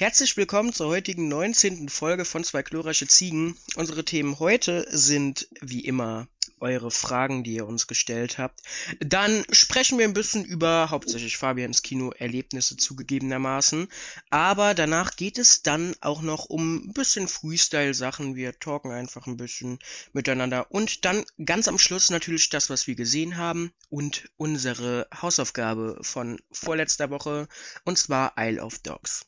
Herzlich willkommen zur heutigen 19. Folge von Zwei glorreiche Ziegen. Unsere Themen heute sind wie immer eure Fragen, die ihr uns gestellt habt. Dann sprechen wir ein bisschen über hauptsächlich Fabians Kino-Erlebnisse zugegebenermaßen. Aber danach geht es dann auch noch um ein bisschen Freestyle-Sachen. Wir talken einfach ein bisschen miteinander. Und dann ganz am Schluss natürlich das, was wir gesehen haben und unsere Hausaufgabe von vorletzter Woche. Und zwar Isle of Dogs.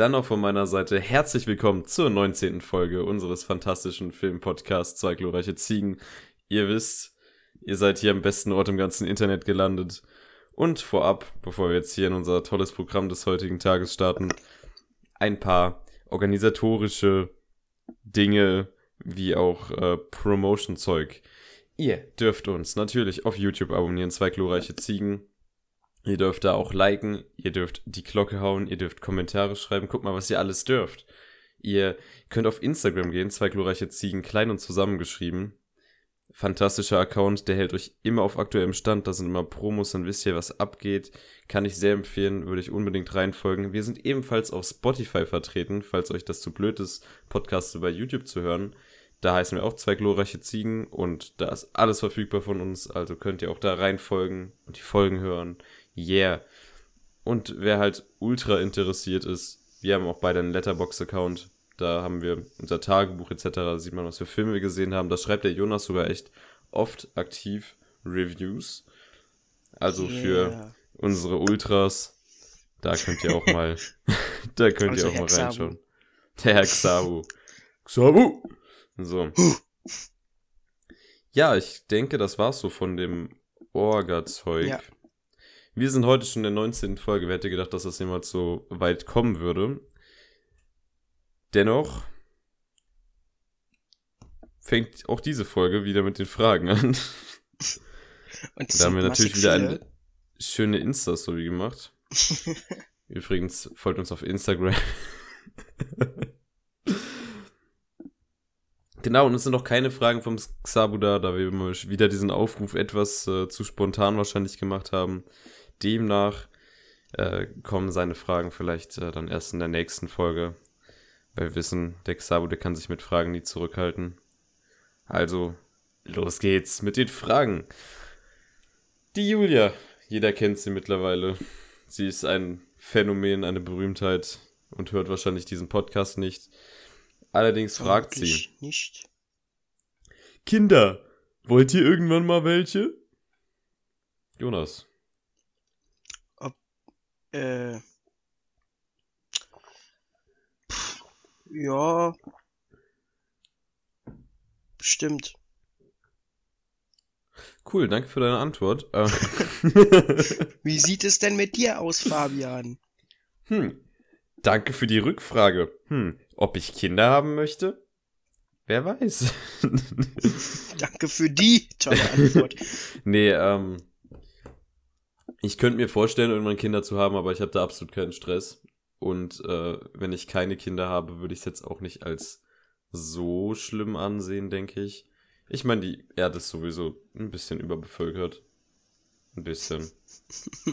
Dann noch von meiner Seite herzlich willkommen zur 19. Folge unseres fantastischen Filmpodcasts Zwei glorreiche Ziegen. Ihr wisst, ihr seid hier am besten Ort im ganzen Internet gelandet. Und vorab, bevor wir jetzt hier in unser tolles Programm des heutigen Tages starten, ein paar organisatorische Dinge wie auch äh, Promotion-Zeug. Ihr dürft uns natürlich auf YouTube abonnieren, zwei glorreiche Ziegen. Ihr dürft da auch liken, ihr dürft die Glocke hauen, ihr dürft Kommentare schreiben, guckt mal, was ihr alles dürft. Ihr könnt auf Instagram gehen, zwei glorreiche Ziegen, klein und zusammengeschrieben. Fantastischer Account, der hält euch immer auf aktuellem Stand, da sind immer Promos, dann wisst ihr, was abgeht. Kann ich sehr empfehlen, würde ich unbedingt reinfolgen. Wir sind ebenfalls auf Spotify vertreten, falls euch das zu blöd ist, Podcasts über YouTube zu hören. Da heißen wir auch zwei glorreiche Ziegen und da ist alles verfügbar von uns, also könnt ihr auch da reinfolgen und die Folgen hören. Yeah. Und wer halt ultra interessiert ist, wir haben auch beide einen Letterbox-Account. Da haben wir unser Tagebuch etc. Da sieht man, was für Filme wir gesehen haben. Da schreibt der Jonas sogar echt oft aktiv Reviews. Also yeah. für unsere Ultras. Da könnt ihr auch mal, da könnt also ihr auch mal reinschauen. Der Herr Xabu. Xabu! So. Ja, ich denke, das war's so von dem Orga-Zeug. Ja. Wir sind heute schon in der 19. Folge. Wer hätte gedacht, dass das jemals so weit kommen würde? Dennoch fängt auch diese Folge wieder mit den Fragen an. Und da haben wir natürlich wieder eine schöne Insta-Story gemacht. Übrigens, folgt uns auf Instagram. genau, und es sind noch keine Fragen vom Xabu da, da wir wieder diesen Aufruf etwas äh, zu spontan wahrscheinlich gemacht haben. Demnach äh, kommen seine Fragen vielleicht äh, dann erst in der nächsten Folge. Weil wir wissen, der Xabu, der kann sich mit Fragen nie zurückhalten. Also, los geht's mit den Fragen. Die Julia, jeder kennt sie mittlerweile. Sie ist ein Phänomen, eine Berühmtheit und hört wahrscheinlich diesen Podcast nicht. Allerdings fragt sie. Nicht. Kinder, wollt ihr irgendwann mal welche? Jonas. Äh. ja. Stimmt. Cool, danke für deine Antwort. Äh. Wie sieht es denn mit dir aus, Fabian? Hm. Danke für die Rückfrage. Hm. Ob ich Kinder haben möchte? Wer weiß. danke für die tolle Antwort. nee, ähm. Ich könnte mir vorstellen, irgendwann Kinder zu haben, aber ich habe da absolut keinen Stress. Und äh, wenn ich keine Kinder habe, würde ich es jetzt auch nicht als so schlimm ansehen, denke ich. Ich meine, die Erde ist sowieso ein bisschen überbevölkert. Ein bisschen.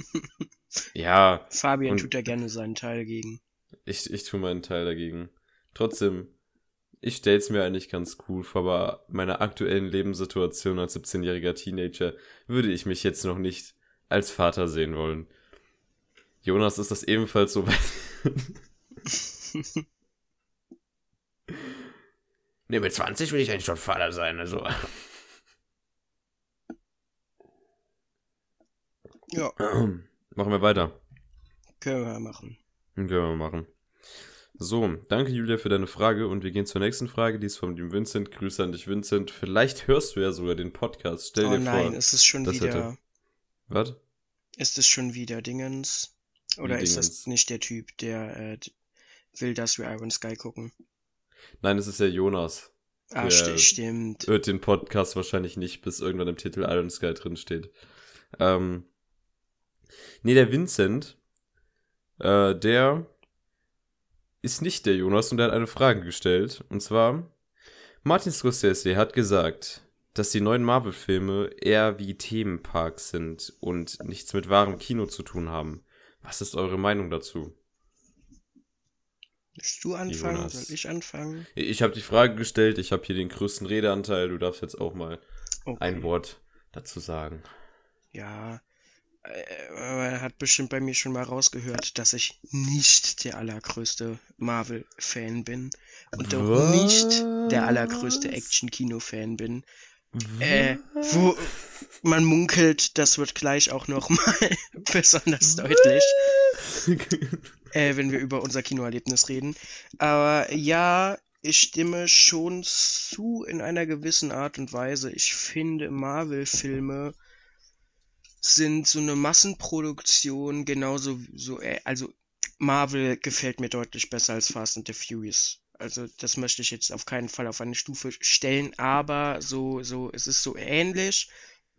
ja. Fabian tut da gerne seinen Teil gegen. Ich, ich tue meinen Teil dagegen. Trotzdem, ich stell's mir eigentlich ganz cool vor, aber meiner aktuellen Lebenssituation als 17-jähriger Teenager würde ich mich jetzt noch nicht als Vater sehen wollen. Jonas ist das ebenfalls so weit. ne, mit 20 will ich eigentlich schon Vater sein, also. Ja. Machen wir weiter. Können wir machen. Können wir machen. So, danke Julia für deine Frage und wir gehen zur nächsten Frage, die ist von dem Vincent. Grüße an dich, Vincent. Vielleicht hörst du ja sogar den Podcast. Stell oh dir nein, vor. ist es schon das wieder. hätte- Was? Ist es schon wieder Dingens? Oder Wie ist Dingens? das nicht der Typ, der äh, will, dass wir Iron Sky gucken? Nein, es ist ja Jonas. Ah, sti- stimmt. Hört den Podcast wahrscheinlich nicht, bis irgendwann im Titel Iron Sky drin steht. Ähm, nee, der Vincent, äh, der ist nicht der Jonas und der hat eine Frage gestellt. Und zwar, Martin Scorsese hat gesagt, dass die neuen Marvel-Filme eher wie Themenparks sind und nichts mit wahrem Kino zu tun haben. Was ist eure Meinung dazu? Willst du anfangen? Jonas. Soll ich anfangen? Ich habe die Frage gestellt, ich habe hier den größten Redeanteil, du darfst jetzt auch mal Okay. ein Wort dazu sagen. Ja, äh, man hat bestimmt bei mir schon mal rausgehört, dass ich nicht der allergrößte Marvel-Fan bin und auch nicht der allergrößte? Action-Kino-Fan bin. Äh, wo man munkelt, das wird gleich auch noch mal besonders deutlich, äh, wenn wir über unser Kinoerlebnis reden. Aber ja, ich stimme schon zu in einer gewissen Art und Weise. Ich finde, Marvel-Filme sind so eine Massenproduktion, genauso so, äh, also Marvel gefällt mir deutlich besser als Fast and the Furious. Also das möchte ich jetzt auf keinen Fall auf eine Stufe stellen, aber so, so, es ist so ähnlich.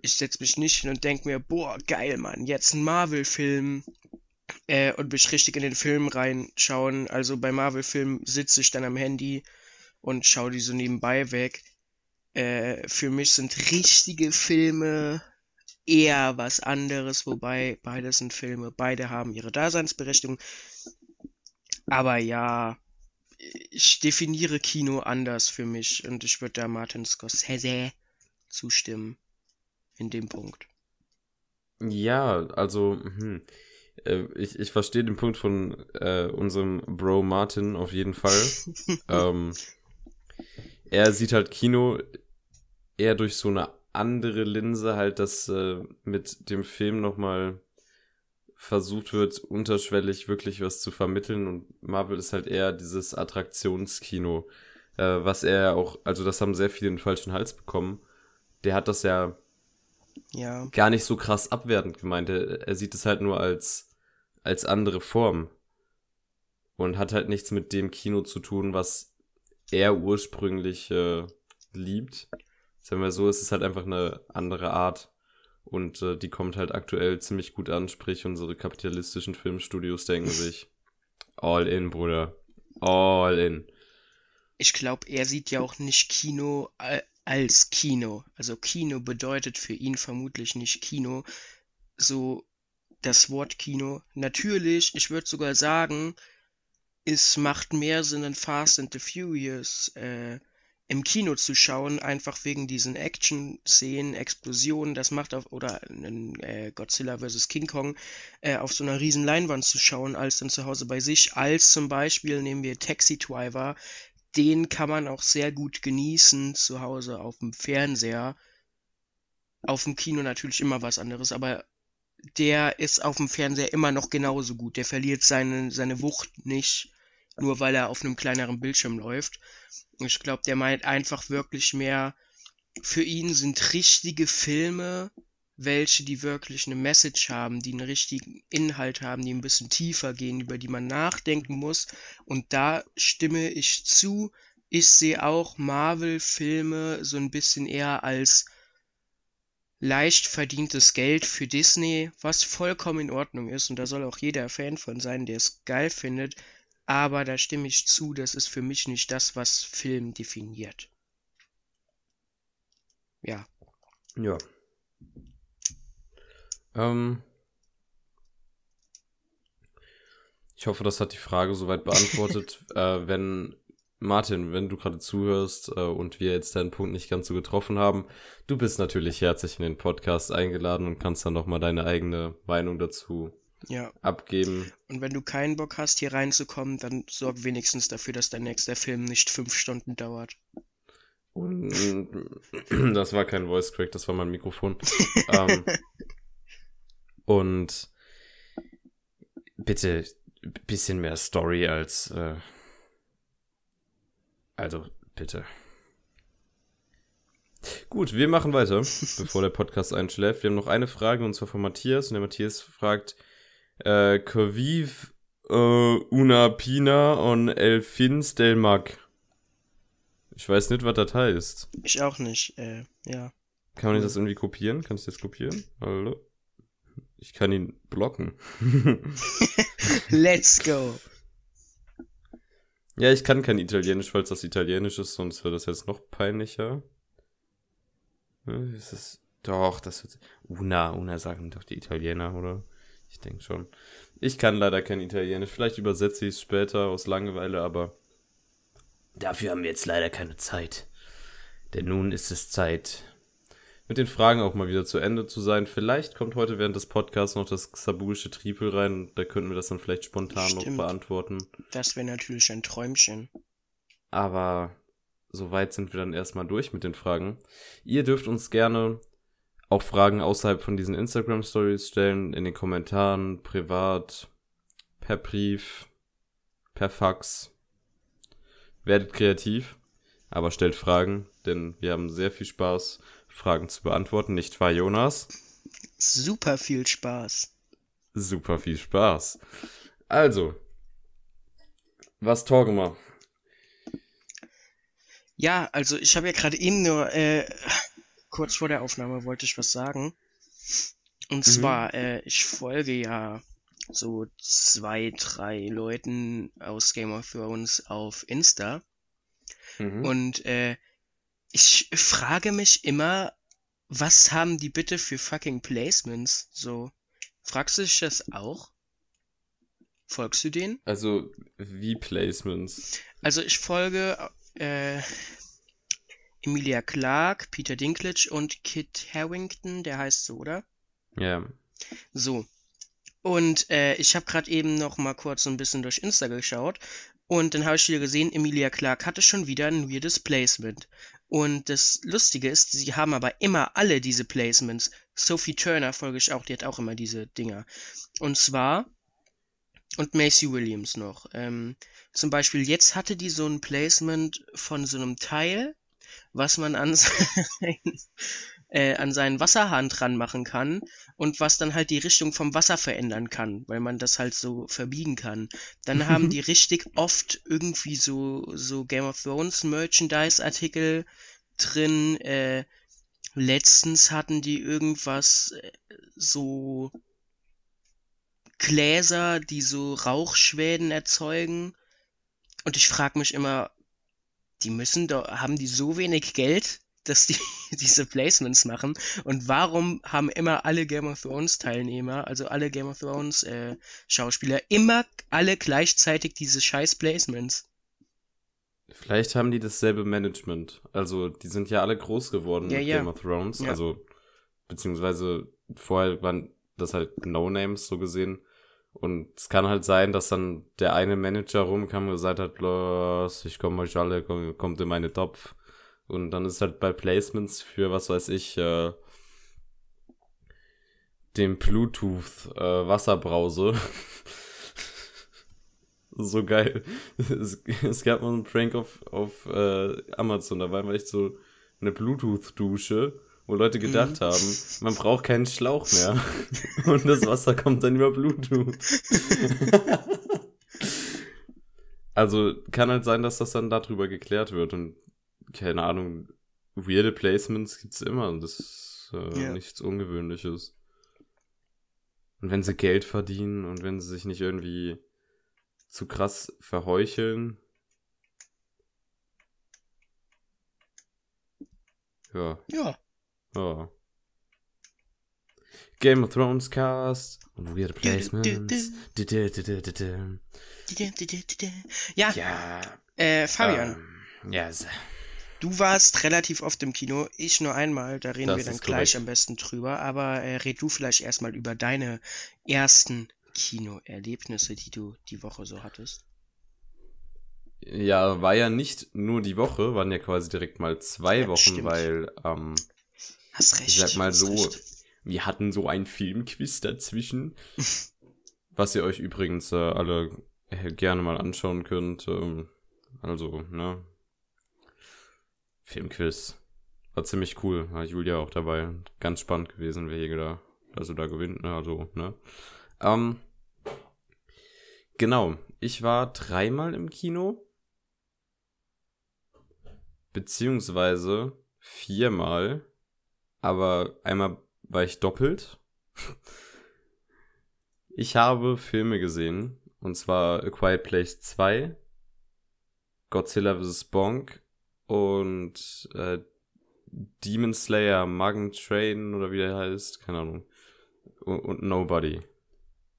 Ich setze mich nicht hin und denke mir, boah, geil, Mann, jetzt ein Marvel-Film äh, und mich richtig in den Film reinschauen. Also bei Marvel-Filmen sitze ich dann am Handy und schaue die so nebenbei weg. Äh, für mich sind richtige Filme eher was anderes, wobei beides sind Filme, beide haben ihre Daseinsberechtigung. Aber ja, ich definiere Kino anders für mich und ich würde da Martin Scorsese zustimmen in dem Punkt. Ja, also, hm, äh, ich, ich verstehe den Punkt von äh, unserem Bro Martin auf jeden Fall. ähm, er sieht halt Kino eher durch so eine andere Linse, halt, dass äh, mit dem Film nochmal versucht wird, unterschwellig wirklich was zu vermitteln und Marvel ist halt eher dieses Attraktionskino, äh, was er auch, also das haben sehr viele den falschen Hals bekommen. Der hat das ja Ja, gar nicht so krass abwertend gemeint. Er, er sieht es halt nur als, als andere Form. Und hat halt nichts mit dem Kino zu tun, was er ursprünglich äh, liebt. Sagen wir so, es ist halt einfach eine andere Art. Und äh, die kommt halt aktuell ziemlich gut an, sprich unsere kapitalistischen Filmstudios denken sich, all in, Bruder. All in. ich glaube, er sieht ja auch nicht Kino äh, als Kino. Also Kino bedeutet für ihn vermutlich nicht Kino. So das Wort Kino. Natürlich, ich würde sogar sagen, es macht mehr Sinn, in Fast and the Furious äh, im Kino zu schauen, einfach wegen diesen Action-Szenen, Explosionen, das macht auf, oder äh, Godzilla vs. King Kong äh, auf so einer riesen Leinwand zu schauen, als dann zu Hause bei sich, als zum Beispiel nehmen wir Taxi Driver, den kann man auch sehr gut genießen zu Hause auf dem Fernseher. Auf dem Kino natürlich immer was anderes, aber der ist auf dem Fernseher immer noch genauso gut. Der verliert seine, seine Wucht nicht, nur weil er auf einem kleineren Bildschirm läuft. Ich glaube, der meint einfach wirklich mehr, für ihn sind richtige Filme, welche die wirklich eine Message haben, die einen richtigen Inhalt haben, die ein bisschen tiefer gehen, über die man nachdenken muss. Und da stimme ich zu. Ich sehe auch Marvel-Filme so ein bisschen eher als leicht verdientes Geld für Disney, was vollkommen in Ordnung ist. Und da soll auch jeder Fan von sein, der es geil findet. Aber da stimme ich zu, das ist für mich nicht das, was Film definiert. Ja. Ja. Ähm, ich hoffe, das hat die Frage soweit beantwortet. äh, wenn Martin, wenn du gerade zuhörst äh, und wir jetzt deinen Punkt nicht ganz so getroffen haben, du bist natürlich herzlich in den Podcast eingeladen und kannst dann nochmal deine eigene Meinung dazu Ja. abgeben. Und wenn du keinen Bock hast, hier reinzukommen, dann sorg wenigstens dafür, dass dein nächster Film nicht fünf Stunden dauert. Und das war kein Voice Crack, das war mein Mikrofon. ähm, und bitte bisschen mehr Story als äh, Also, bitte. Gut, wir machen weiter, bevor der Podcast einschläft. Wir haben noch eine Frage und zwar von Matthias. Und der Matthias fragt, äh, que vive äh, una pina on el fins del mag? Ich weiß nicht, was das heißt. Ich auch nicht, äh, ja. Kann man das irgendwie kopieren? Kannst du das kopieren? Hallo? Ich kann ihn blocken. Let's go. ja, ich kann kein Italienisch, falls das Italienisch ist, sonst wäre das jetzt noch peinlicher. Äh, Ist es. Doch, das wird. Una, Una sagen doch die Italiener, oder? Ich denke schon. Ich kann leider kein Italienisch. Vielleicht übersetze ich es später aus Langeweile, aber Dafür haben wir jetzt leider keine Zeit. Denn nun ist es Zeit. mit den Fragen auch mal wieder zu Ende zu sein. Vielleicht kommt heute während des Podcasts noch das Xabulische Triepel rein. Da könnten wir das dann vielleicht spontan Stimmt. noch beantworten. Das wäre natürlich ein Träumchen. Aber soweit sind wir dann erstmal durch mit den Fragen. Ihr dürft uns gerne auch Fragen außerhalb von diesen Instagram Stories stellen, in den Kommentaren, privat, per Brief, per Fax. Werdet kreativ, aber stellt Fragen, denn wir haben sehr viel Spaß, Fragen zu beantworten. Nicht wahr, Jonas? Super viel Spaß. Super viel Spaß. Also, was wir? Ja, also ich habe ja gerade eben nur, äh, kurz vor der Aufnahme wollte ich was sagen. Und zwar, äh, ich folge ja so zwei, drei Leuten aus Game of Thrones auf Insta. Mhm. Und äh, ich frage mich immer, was haben die bitte für fucking Placements? So, fragst du dich das auch? Folgst du denen? Also, wie Placements? Also ich folge äh, Emilia Clarke, Peter Dinklage und Kit Harrington, der heißt so, oder? Ja. So. Und äh, ich habe gerade eben noch mal kurz so ein bisschen durch Insta geschaut und dann habe ich wieder gesehen, Emilia Clarke hatte schon wieder ein weirdes Placement. Und das Lustige ist, sie haben aber immer alle diese Placements. Sophie Turner folge ich auch, die hat auch immer diese Dinger. Und zwar und Macy Williams noch. Ähm, zum Beispiel jetzt hatte die so ein Placement von so einem Teil, was man an, sein, äh, an seinen Wasserhahn dran machen kann und was dann halt die Richtung vom Wasser verändern kann, weil man das halt so verbiegen kann. Dann haben die richtig oft irgendwie so, so Game of Thrones Merchandise Artikel drin. Äh, letztens hatten die irgendwas äh, so Gläser, die so Rauchschwäden erzeugen. Und ich frage mich immer, die müssen doch, haben die so wenig Geld, dass die diese Placements machen? Und warum haben immer alle Game of Thrones Teilnehmer, also alle Game of Thrones äh, Schauspieler, immer alle gleichzeitig diese scheiß Placements? Vielleicht haben die dasselbe Management. Also, die sind ja alle groß geworden Ja, mit ja. Game of Thrones. Ja. Also, beziehungsweise vorher waren das halt No-Names so gesehen. Und es kann halt sein, dass dann der eine Manager rumkam und gesagt hat, los, ich komme euch alle, komm, kommt in meine Topf. Und dann ist halt bei Placements für, was weiß ich, äh, den Bluetooth äh, Wasserbrause. so geil. Es, es gab mal einen Prank auf, auf äh, Amazon, da war echt so eine Bluetooth-Dusche, wo Leute gedacht haben, man braucht keinen Schlauch mehr. Und das Wasser kommt dann über Bluetooth. also kann halt sein, dass das dann darüber geklärt wird und keine Ahnung, weirde Placements gibt's immer. und Das ist äh, Ja. nichts Ungewöhnliches. Und wenn sie Geld verdienen und wenn sie sich nicht irgendwie zu krass verheucheln. Ja, Ja. Ja. Game of Thrones Cast und Weird. Placements. Du, du, du. Ja, Ja. äh, Fabian, Ähm, ja, s- du warst relativ oft im Kino, ich nur einmal, da reden Das wir dann gleich korrekt. am besten drüber, aber äh, red du vielleicht erstmal über deine ersten Kinoerlebnisse, die du die Woche so hattest. Ja, war ja nicht nur die Woche, waren ja quasi direkt mal zwei Ja, Wochen, stimmt. weil ähm, Hast recht. ich sag mal so, recht. wir hatten so ein Filmquiz dazwischen, was ihr euch übrigens äh, alle äh, gerne mal anschauen könnt. Ähm, also, ne, Filmquiz. War ziemlich cool. War Julia auch dabei. Ganz spannend gewesen, wer hier da, also da gewinnt, ne? Also, ne? Ähm, genau. Ich war dreimal im Kino. Beziehungsweise viermal. Aber einmal war ich doppelt. Ich habe Filme gesehen. Und zwar A Quiet Place 2, Godzilla vs. Bonk und äh, Demon Slayer, Mugen Train oder wie der heißt, keine Ahnung. Und, und Nobody.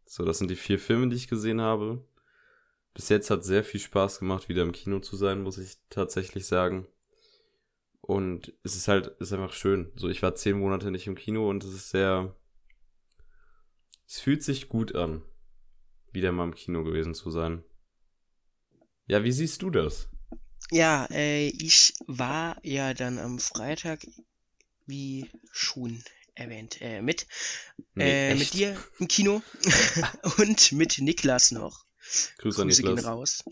So, das sind die vier Filme, die ich gesehen habe. Bis jetzt hat sehr viel Spaß gemacht, wieder im Kino zu sein, muss ich tatsächlich sagen. Und es ist halt, ist einfach schön. So, ich war zehn Monate nicht im Kino und es ist sehr, es fühlt sich gut an, wieder mal im Kino gewesen zu sein. Ja, wie siehst du das? Ja, äh, ich war ja dann am Freitag, wie schon erwähnt, äh, mit, Nee, äh, mit dir im Kino und mit Niklas noch. Grüße an Grüße gehen Niklas. raus.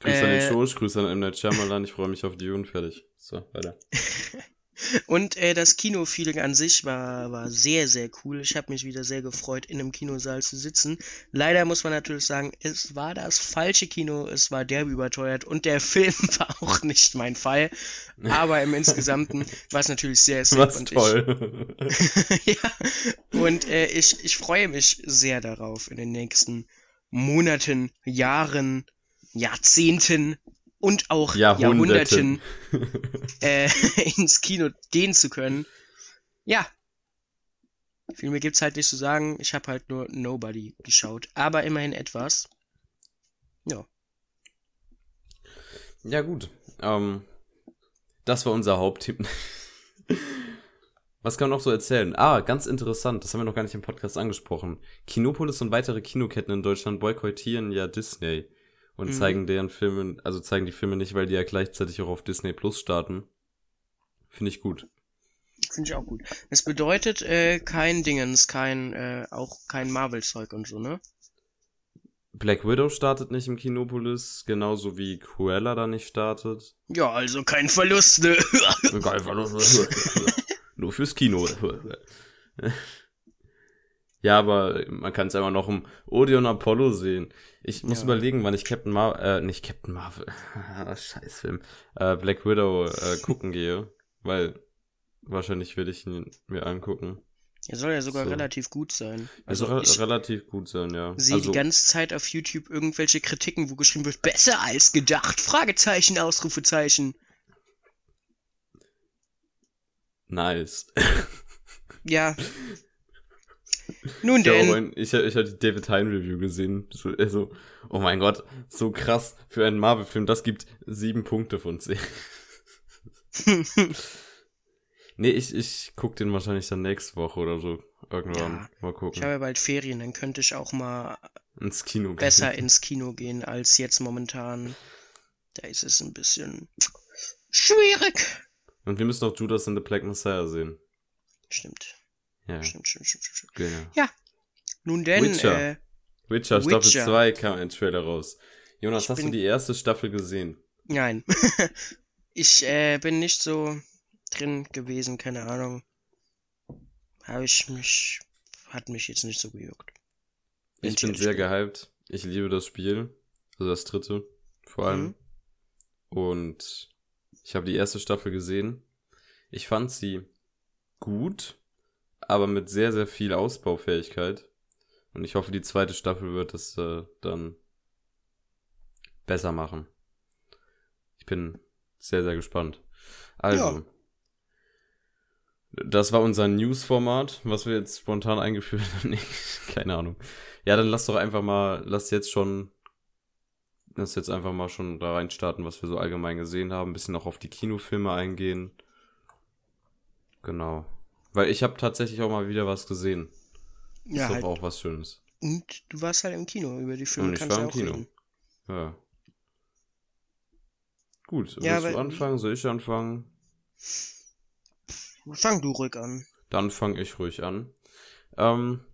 Grüße an den Äh, Schoß, Grüße an M. Night Shyamalan. Ich freue mich auf die und fertig. So, weiter. Und äh, das Kino-Feeling an sich war, war sehr, sehr cool. Ich habe mich wieder sehr gefreut, in einem Kinosaal zu sitzen. Leider muss man natürlich sagen, es war das falsche Kino, es war derbe überteuert und der Film war auch nicht mein Fall. Aber im Insgesamten war es natürlich sehr, sehr Was und toll. Ich, ja, und äh, ich, ich freue mich sehr darauf, in den nächsten Monaten, Jahren, Jahrzehnten und auch Jahrhunderten. Jahrhunderten äh, ins Kino gehen zu können. Ja. Viel mehr gibt's halt nicht zu sagen. Ich habe halt nur Nobody geschaut. Aber immerhin etwas. Ja. ja, gut. Ähm, das war unser Hauptthema. Was kann man noch so erzählen? Ah, ganz interessant, das haben wir noch gar nicht im Podcast angesprochen. Kinopolis und weitere Kinoketten in Deutschland boykottieren ja Disney und Mhm. zeigen deren Filme, also zeigen die Filme nicht, weil die ja gleichzeitig auch auf Disney Plus starten. Finde ich gut. Finde ich auch gut. Es bedeutet äh, kein Dingens, kein, äh, auch kein Marvel-Zeug und so, ne? Black Widow startet nicht im Kinopolis, genauso wie Cruella da nicht startet. Ja, also kein Verlust, ne? Einfach nur, nur fürs Kino. Ja, aber man kann es einfach noch im Odeon Apollo sehen. Ich muss Ja. überlegen, wann ich Captain Marvel, äh, nicht Captain Marvel, Scheißfilm, äh, Black Widow äh, gucken gehe, weil wahrscheinlich werde ich ihn mir angucken. Er soll ja sogar So. relativ gut sein. Also, Also re relativ gut sein, ja. sehe also, die ganze Zeit auf YouTube irgendwelche Kritiken, wo geschrieben wird, besser als gedacht, Fragezeichen, Ausrufezeichen. nice. Ja. Nun Ich habe denn, ein, ich, ich hab die David Hein Review gesehen. So, also, oh mein Gott, so krass für einen Marvel-Film. Das gibt sieben Punkte von zehn. nee, ich, ich guck den wahrscheinlich dann nächste Woche oder so. Irgendwann. Ja, Mal ich gucken. habe ja bald Ferien, dann könnte ich auch mal Ins Kino gehen. besser ins Kino gehen als jetzt momentan. Da ist es ein bisschen schwierig. Und wir müssen auch Judas and the Black Messiah sehen. Stimmt, Ja, stimmt, stimmt, stimmt, stimmt. genau. Nun denn, Witcher. äh, Witcher, Staffel Witcher. 2 kam ein Trailer raus. Jonas, Ich hast du bin- die erste Staffel gesehen? nein. ich äh, bin nicht so drin gewesen, keine Ahnung. Habe ich mich, hat mich jetzt nicht so gejuckt. Ich bin sehr gehypt. Ich liebe das Spiel. Also das dritte. Vor allem. Mhm. Und ich habe die erste Staffel gesehen. Ich fand sie gut, aber mit sehr, sehr viel Ausbaufähigkeit. Und ich hoffe, die zweite Staffel wird es äh, dann besser machen. Ich bin sehr, sehr gespannt. Also. Ja. Das war unser News-Format, was wir jetzt spontan eingeführt haben. Keine Ahnung. Ja, dann lass doch einfach mal, lass jetzt schon, lass jetzt einfach mal schon da rein starten, was wir so allgemein gesehen haben. Ein bisschen auch auf die Kinofilme eingehen. Genau. Weil ich habe tatsächlich auch mal wieder was gesehen. Ja, ist halt. auch was Schönes. Und du warst halt im Kino, über die Filme Und ich kannst war du im auch Kino. reden. Ja. Gut, Ja, willst du anfangen? Soll ich anfangen? Fang du ruhig an. Dann fange ich ruhig an. Ähm,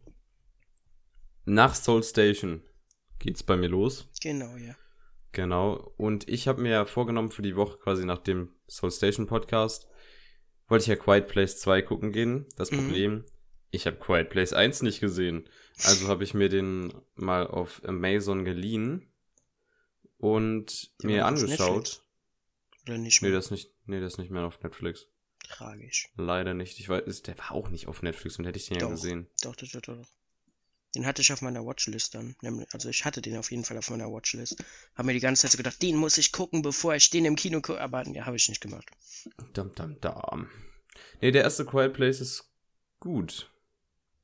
nach Soul Station geht's bei mir los. Genau, ja. Genau. Und ich habe mir ja vorgenommen für die Woche quasi nach dem Soul Station Podcast, wollte ich ja Quiet Place 2 gucken gehen. Das Mhm. Problem, ich habe Quiet Place 1 nicht gesehen. Also habe ich mir den mal auf Amazon geliehen und Der mir angeschaut. Oder nicht Nee, mehr? das nicht, nee, das nicht mehr auf Netflix. Tragisch. Leider nicht. Ich weiß, der war auch nicht auf Netflix und hätte ich den ja Doch. gesehen. Doch, doch, doch, doch. Den hatte ich auf meiner Watchlist dann. Also ich hatte den auf jeden Fall auf meiner Watchlist. Hab mir die ganze Zeit so gedacht, den muss ich gucken, bevor ich den im Kino gucke. Aber ja, habe ich nicht gemacht. Dam, dam, dam. Nee, der erste Quiet Place ist gut.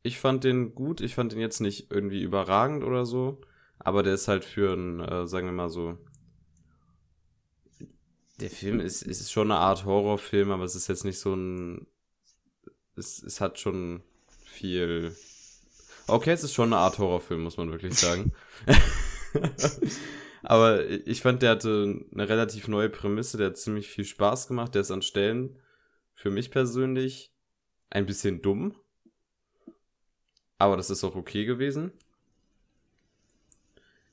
Ich fand den gut. Ich fand den jetzt nicht irgendwie überragend oder so. Aber der ist halt für ein, äh, sagen wir mal so. Der Film ist, ist schon eine Art Horrorfilm, aber es ist jetzt nicht so ein. Es, es hat schon viel. Okay, es ist schon eine Art Horrorfilm, muss man wirklich sagen. Aber ich fand, der hatte eine relativ neue Prämisse, der hat ziemlich viel Spaß gemacht, der ist an Stellen für mich persönlich ein bisschen dumm. Aber das ist auch okay gewesen.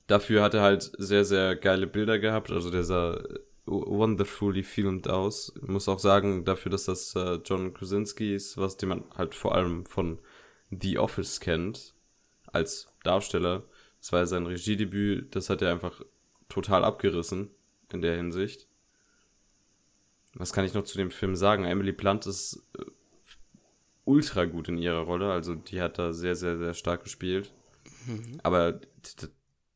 Dafür hat er halt sehr, sehr geile Bilder gehabt, also der sah wonderfully filmed aus. Ich muss auch sagen, dafür, dass das äh, John Krasinski ist, was den man halt vor allem von The Office kennt, als Darsteller, das war ja sein Regiedebüt, das hat er einfach total abgerissen in der Hinsicht. Was kann ich noch zu dem Film sagen? Emily Blunt ist äh, ultra gut in ihrer Rolle, also die hat da sehr, sehr, sehr stark gespielt. Mhm. Aber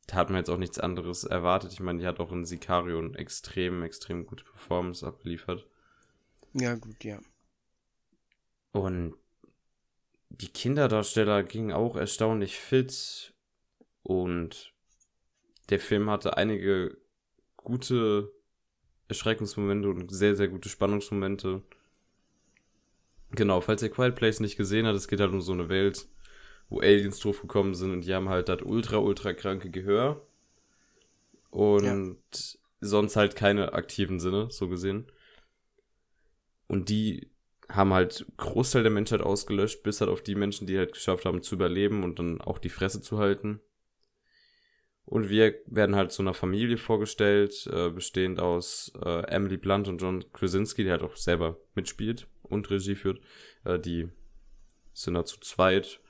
da hat man jetzt auch nichts anderes erwartet. Ich meine, die hat auch in Sicario eine extrem, extrem gute Performance abgeliefert. Ja, gut, ja. Und die Kinderdarsteller gingen auch erstaunlich fit. Und der Film hatte einige gute Erschreckungsmomente und sehr, sehr gute Spannungsmomente. Genau, falls ihr Quiet Place nicht gesehen habt, es geht halt um so eine Welt, wo Aliens drauf gekommen sind und die haben halt das ultra, ultra kranke Gehör. Und sonst halt keine aktiven Sinne, so gesehen. Und die haben halt Großteil der Menschheit ausgelöscht, bis halt auf die Menschen, die halt geschafft haben zu überleben und dann auch die Fresse zu halten. Und wir werden halt zu einer Familie vorgestellt, äh, bestehend aus äh, Emily Blunt und John Krasinski, der halt auch selber mitspielt und Regie führt. Äh, die sind da zu zweit.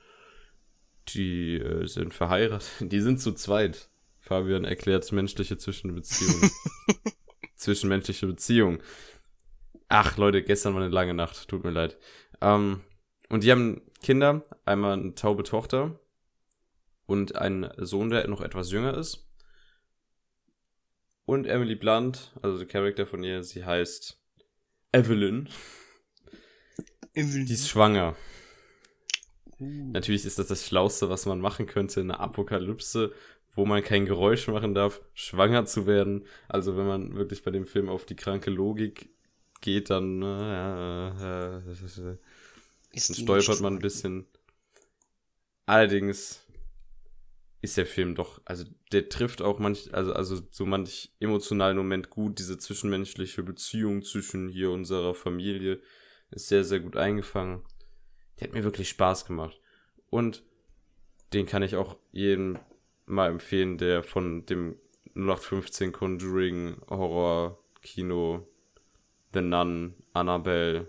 Die äh, sind verheiratet. Die sind zu zweit. Fabian erklärt menschliche Zwischenbeziehungen. Zwischenmenschliche Beziehung. Ach, Leute, gestern war eine lange Nacht. Tut mir leid. Ähm, und die haben Kinder. Einmal eine taube Tochter und einen Sohn, der noch etwas jünger ist. Und Emily Blunt, also der Charakter von ihr, sie heißt Evelyn. Die ist schwanger. Uh, Natürlich ist das das Schlauste, was man machen könnte in einer Apokalypse, wo man kein Geräusch machen darf, schwanger zu werden. Also wenn man wirklich bei dem Film auf die kranke Logik geht, dann, äh, äh, äh, ist dann stolpert man ein bisschen. Allerdings ist der Film doch, also der trifft auch manch, also, also so manch emotionalen Moment gut. Diese zwischenmenschliche Beziehung zwischen hier unserer Familie ist sehr, sehr gut eingefangen. Die hat mir wirklich Spaß gemacht. Und den kann ich auch jedem mal empfehlen, der von dem 0815 Conjuring Horror Kino The Nun, Annabelle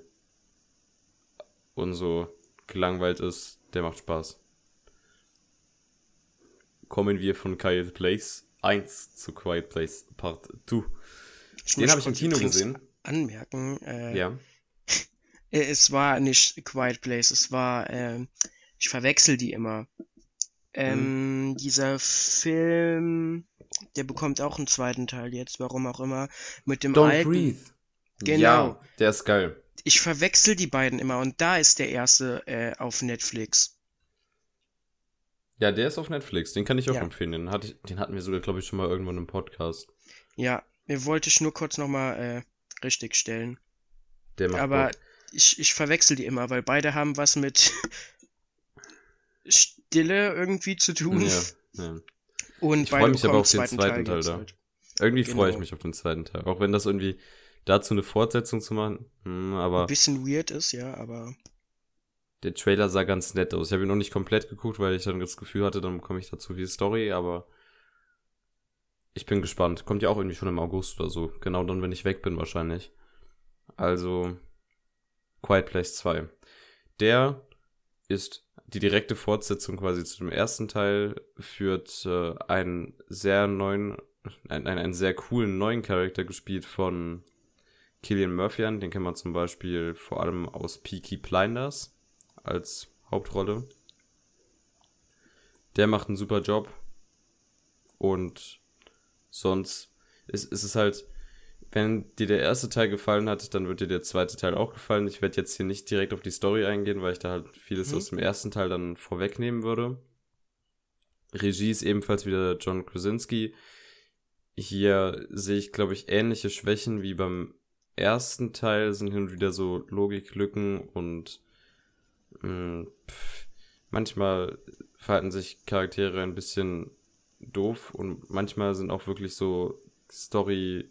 und so gelangweilt ist, der macht Spaß. Kommen wir von Quiet Place 1 zu Quiet Place Part 2. Ich Den habe ich im Kino gesehen. Anmerken, äh, Ja. äh, es war nicht Quiet Place, es war, ähm, ich verwechsel die immer. Ähm, Mhm. dieser Film, der bekommt auch einen zweiten Teil jetzt, warum auch immer, mit dem Don't alten. Breathe. Genau. Ja, der ist geil. Ich verwechsel die beiden immer und da ist der erste äh, auf Netflix. Ja, der ist auf Netflix. Den kann ich auch Ja. empfehlen. Den, hatte ich, den hatten wir sogar, glaube ich, schon mal irgendwann im Podcast. Ja, mir wollte ich nur kurz nochmal äh, richtig stellen. Der macht Aber Bock. ich, ich verwechsel die immer, weil beide haben was mit Stille irgendwie zu tun. Ja, ja. Und Ich freu beide mich aber auf den zweiten Teil jetzt da. halt. Irgendwie freue ich Genau. mich auf den zweiten Teil. Auch wenn das irgendwie dazu eine Fortsetzung zu machen. Hm, aber Ein bisschen weird ist, ja, aber der Trailer sah ganz nett aus. Ich habe ihn noch nicht komplett geguckt, weil ich dann das Gefühl hatte, dann bekomme ich dazu viel Story, aber ich bin gespannt. Kommt ja auch irgendwie schon im August oder so. Genau dann, wenn ich weg bin wahrscheinlich. Also, Quiet Place 2. Der ist die direkte Fortsetzung quasi zu dem ersten Teil, führt äh, einen sehr neuen, einen, einen sehr coolen neuen Charakter gespielt von Killian Murphy an. Den kennt man zum Beispiel vor allem aus Peaky Blinders als Hauptrolle. Der macht einen super Job. Und sonst ist, ist es halt, wenn dir der erste Teil gefallen hat, dann wird dir der zweite Teil auch gefallen. Ich werde jetzt hier nicht direkt auf die Story eingehen, weil ich da halt vieles mhm. aus dem ersten Teil dann vorwegnehmen würde. Regie ist ebenfalls wieder John Krasinski. Hier sehe ich, glaube ich, ähnliche Schwächen wie beim ersten Teil. Sind hin und wieder so Logiklücken und mh, mm, pff, manchmal verhalten sich Charaktere ein bisschen doof und manchmal sind auch wirklich so Story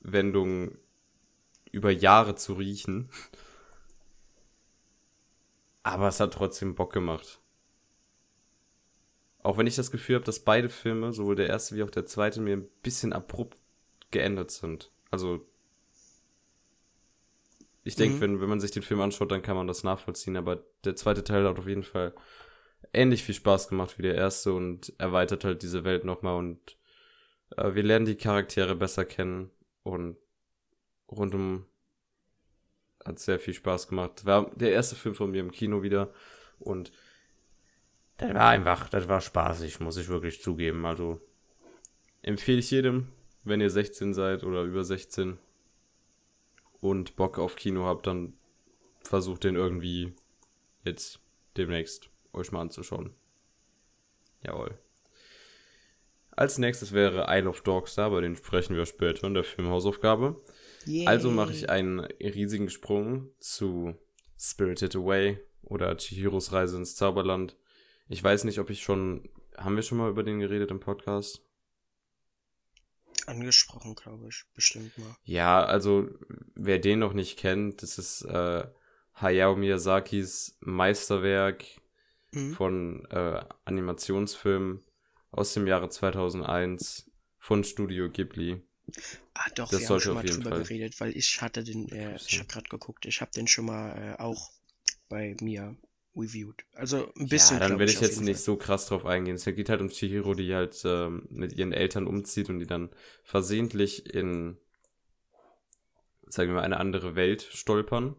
Wendungen über Jahre zu riechen. Aber es hat trotzdem Bock gemacht. Auch wenn ich das Gefühl habe, dass beide Filme, sowohl der erste wie auch der zweite, mir ein bisschen abrupt geändert sind. Also, ich denke, mhm. wenn, wenn man sich den Film anschaut, dann kann man das nachvollziehen. Aber der zweite Teil hat auf jeden Fall ähnlich viel Spaß gemacht wie der erste und erweitert halt diese Welt nochmal und äh, wir lernen die Charaktere besser kennen und rundum hat sehr viel Spaß gemacht. War der erste Film von mir im Kino wieder und das war einfach, das war spaßig, muss ich wirklich zugeben. Also empfehle ich jedem, wenn ihr 16 seid oder über 16 und Bock auf Kino habt, dann versucht den irgendwie jetzt demnächst euch mal anzuschauen. Jawohl. Als nächstes wäre Isle of Dogs da, bei den sprechen wir später in der Filmhausaufgabe. Yay. Also mache ich einen riesigen Sprung zu Spirited Away oder Chihiros Reise ins Zauberland. Ich weiß nicht, ob ich schon. Haben wir schon mal über den geredet im Podcast? Angesprochen, glaube ich. Bestimmt mal. Ja, also, wer den noch nicht kennt, das ist äh, Hayao Miyazakis Meisterwerk mhm. von äh, Animationsfilmen aus dem Jahre 2001 von Studio Ghibli. Ah, doch, das wir haben schon mal drüber Fall. geredet, weil ich hatte den, äh, ich habe gerade geguckt, ich habe den schon mal äh, auch bei mir reviewed. Also ein bisschen. Ja, dann werde ich, ich jetzt nicht so krass drauf eingehen. Es geht halt um Chihiro, die halt ähm, mit ihren Eltern umzieht und die dann versehentlich in, sagen wir mal, eine andere Welt stolpern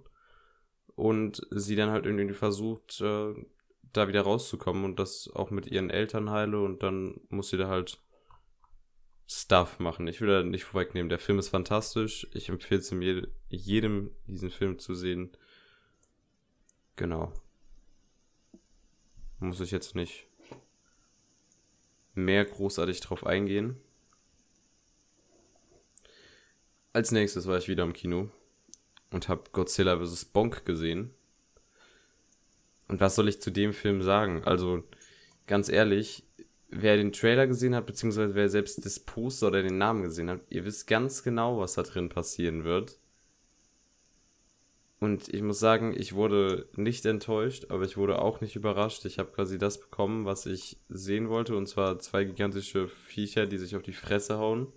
und sie dann halt irgendwie versucht, äh, da wieder rauszukommen und das auch mit ihren Eltern heile und dann muss sie da halt Stuff machen. Ich will da nicht vorwegnehmen. Der Film ist fantastisch. Ich empfehle es jedem, diesen Film zu sehen. Genau. Muss ich jetzt nicht mehr großartig drauf eingehen. Als nächstes war ich wieder im Kino und habe Godzilla vs. Bonk gesehen. Und was soll ich zu dem Film sagen? Also, ganz ehrlich, wer den Trailer gesehen hat, beziehungsweise wer selbst das Poster oder den Namen gesehen hat, ihr wisst ganz genau, was da drin passieren wird. Und ich muss sagen, ich wurde nicht enttäuscht, aber ich wurde auch nicht überrascht. Ich habe quasi das bekommen, was ich sehen wollte, und zwar zwei gigantische Viecher, die sich auf die Fresse hauen.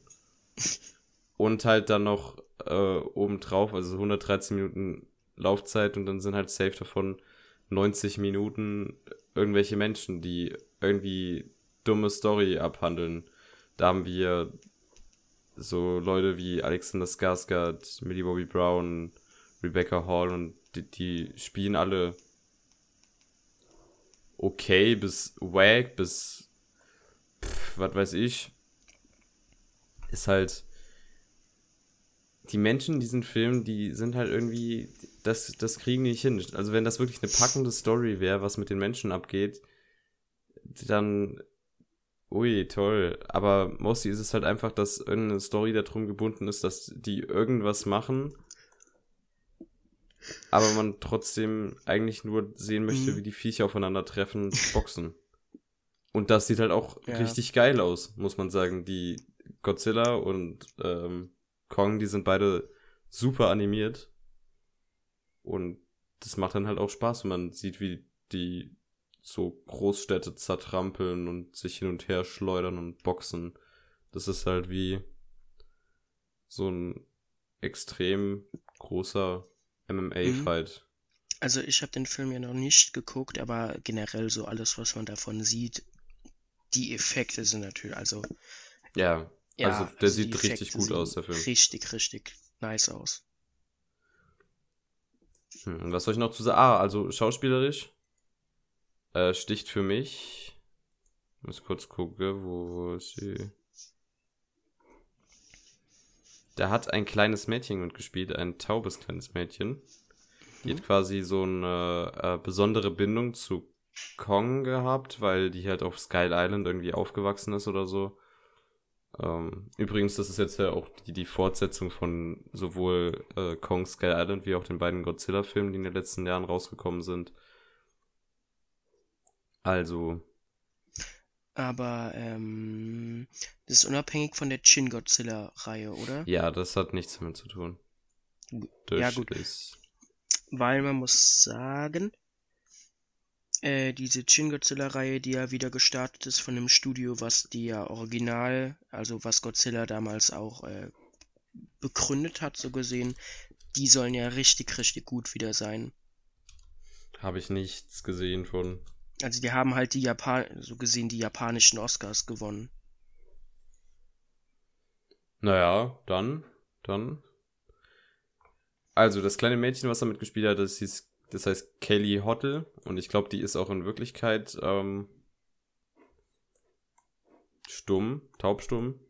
Und halt dann noch äh, obendrauf, also 113 Minuten Laufzeit und dann sind halt safe davon 90 Minuten irgendwelche Menschen, die irgendwie dumme Story abhandeln. Da haben wir so Leute wie Alexander Skarsgård, Millie Bobby Brown, Rebecca Hall und die, die spielen alle okay bis wack bis was weiß ich. Ist halt die Menschen in diesen Filmen, die sind halt irgendwie, das, das kriegen die nicht hin. Also wenn das wirklich eine packende Story wäre, was mit den Menschen abgeht, dann, ui, toll. Aber mostly ist es halt einfach, dass irgendeine Story darum gebunden ist, dass die irgendwas machen, aber man trotzdem eigentlich nur sehen möchte, mhm. wie die Viecher aufeinandertreffen und boxen. Und das sieht halt auch ja. richtig geil aus, muss man sagen. Die Godzilla und ähm, Kong, die sind beide super animiert. Und das macht dann halt auch Spaß, wenn man sieht, wie die so Großstädte zertrampeln und sich hin und her schleudern und boxen. Das ist halt wie so ein extrem großer MMA-Fight. Also ich habe den Film ja noch nicht geguckt, aber generell so alles, was man davon sieht, die Effekte sind natürlich, also Ja, ja, also der die sieht richtig gut aus, der Film. Richtig, richtig nice aus. Hm, und was soll ich noch zu sagen? Ah, also schauspielerisch äh, sticht für mich. Ich muss kurz gucken, wo, wo ist sie? Da hat ein kleines Mädchen mitgespielt, ein taubes kleines Mädchen. Die hat quasi so eine äh, besondere Bindung zu Kong gehabt, weil die halt auf Skull Island irgendwie aufgewachsen ist oder so. Ähm, übrigens, das ist jetzt ja auch die, die Fortsetzung von sowohl äh, Kong Skull Island wie auch den beiden Godzilla-Filmen, die in den letzten Jahren rausgekommen sind. Also, Aber ähm, das ist unabhängig von der Shin Godzilla-Reihe, oder? ja, das hat nichts damit zu tun. Das Ja, gut. ist. Weil man muss sagen, äh, diese Shin Godzilla-Reihe, die ja wieder gestartet ist von dem Studio, was die ja original, also was Godzilla damals auch äh, begründet hat, so gesehen, die sollen ja richtig, richtig gut wieder sein. Habe ich nichts gesehen von. Also die haben halt die Japan, so gesehen die japanischen Oscars gewonnen. Naja, dann, dann. Also, das kleine Mädchen, was da mitgespielt hat, das, hieß, das heißt Kelly Hottel. Und ich glaube, die ist auch in Wirklichkeit ähm, stumm, taubstumm.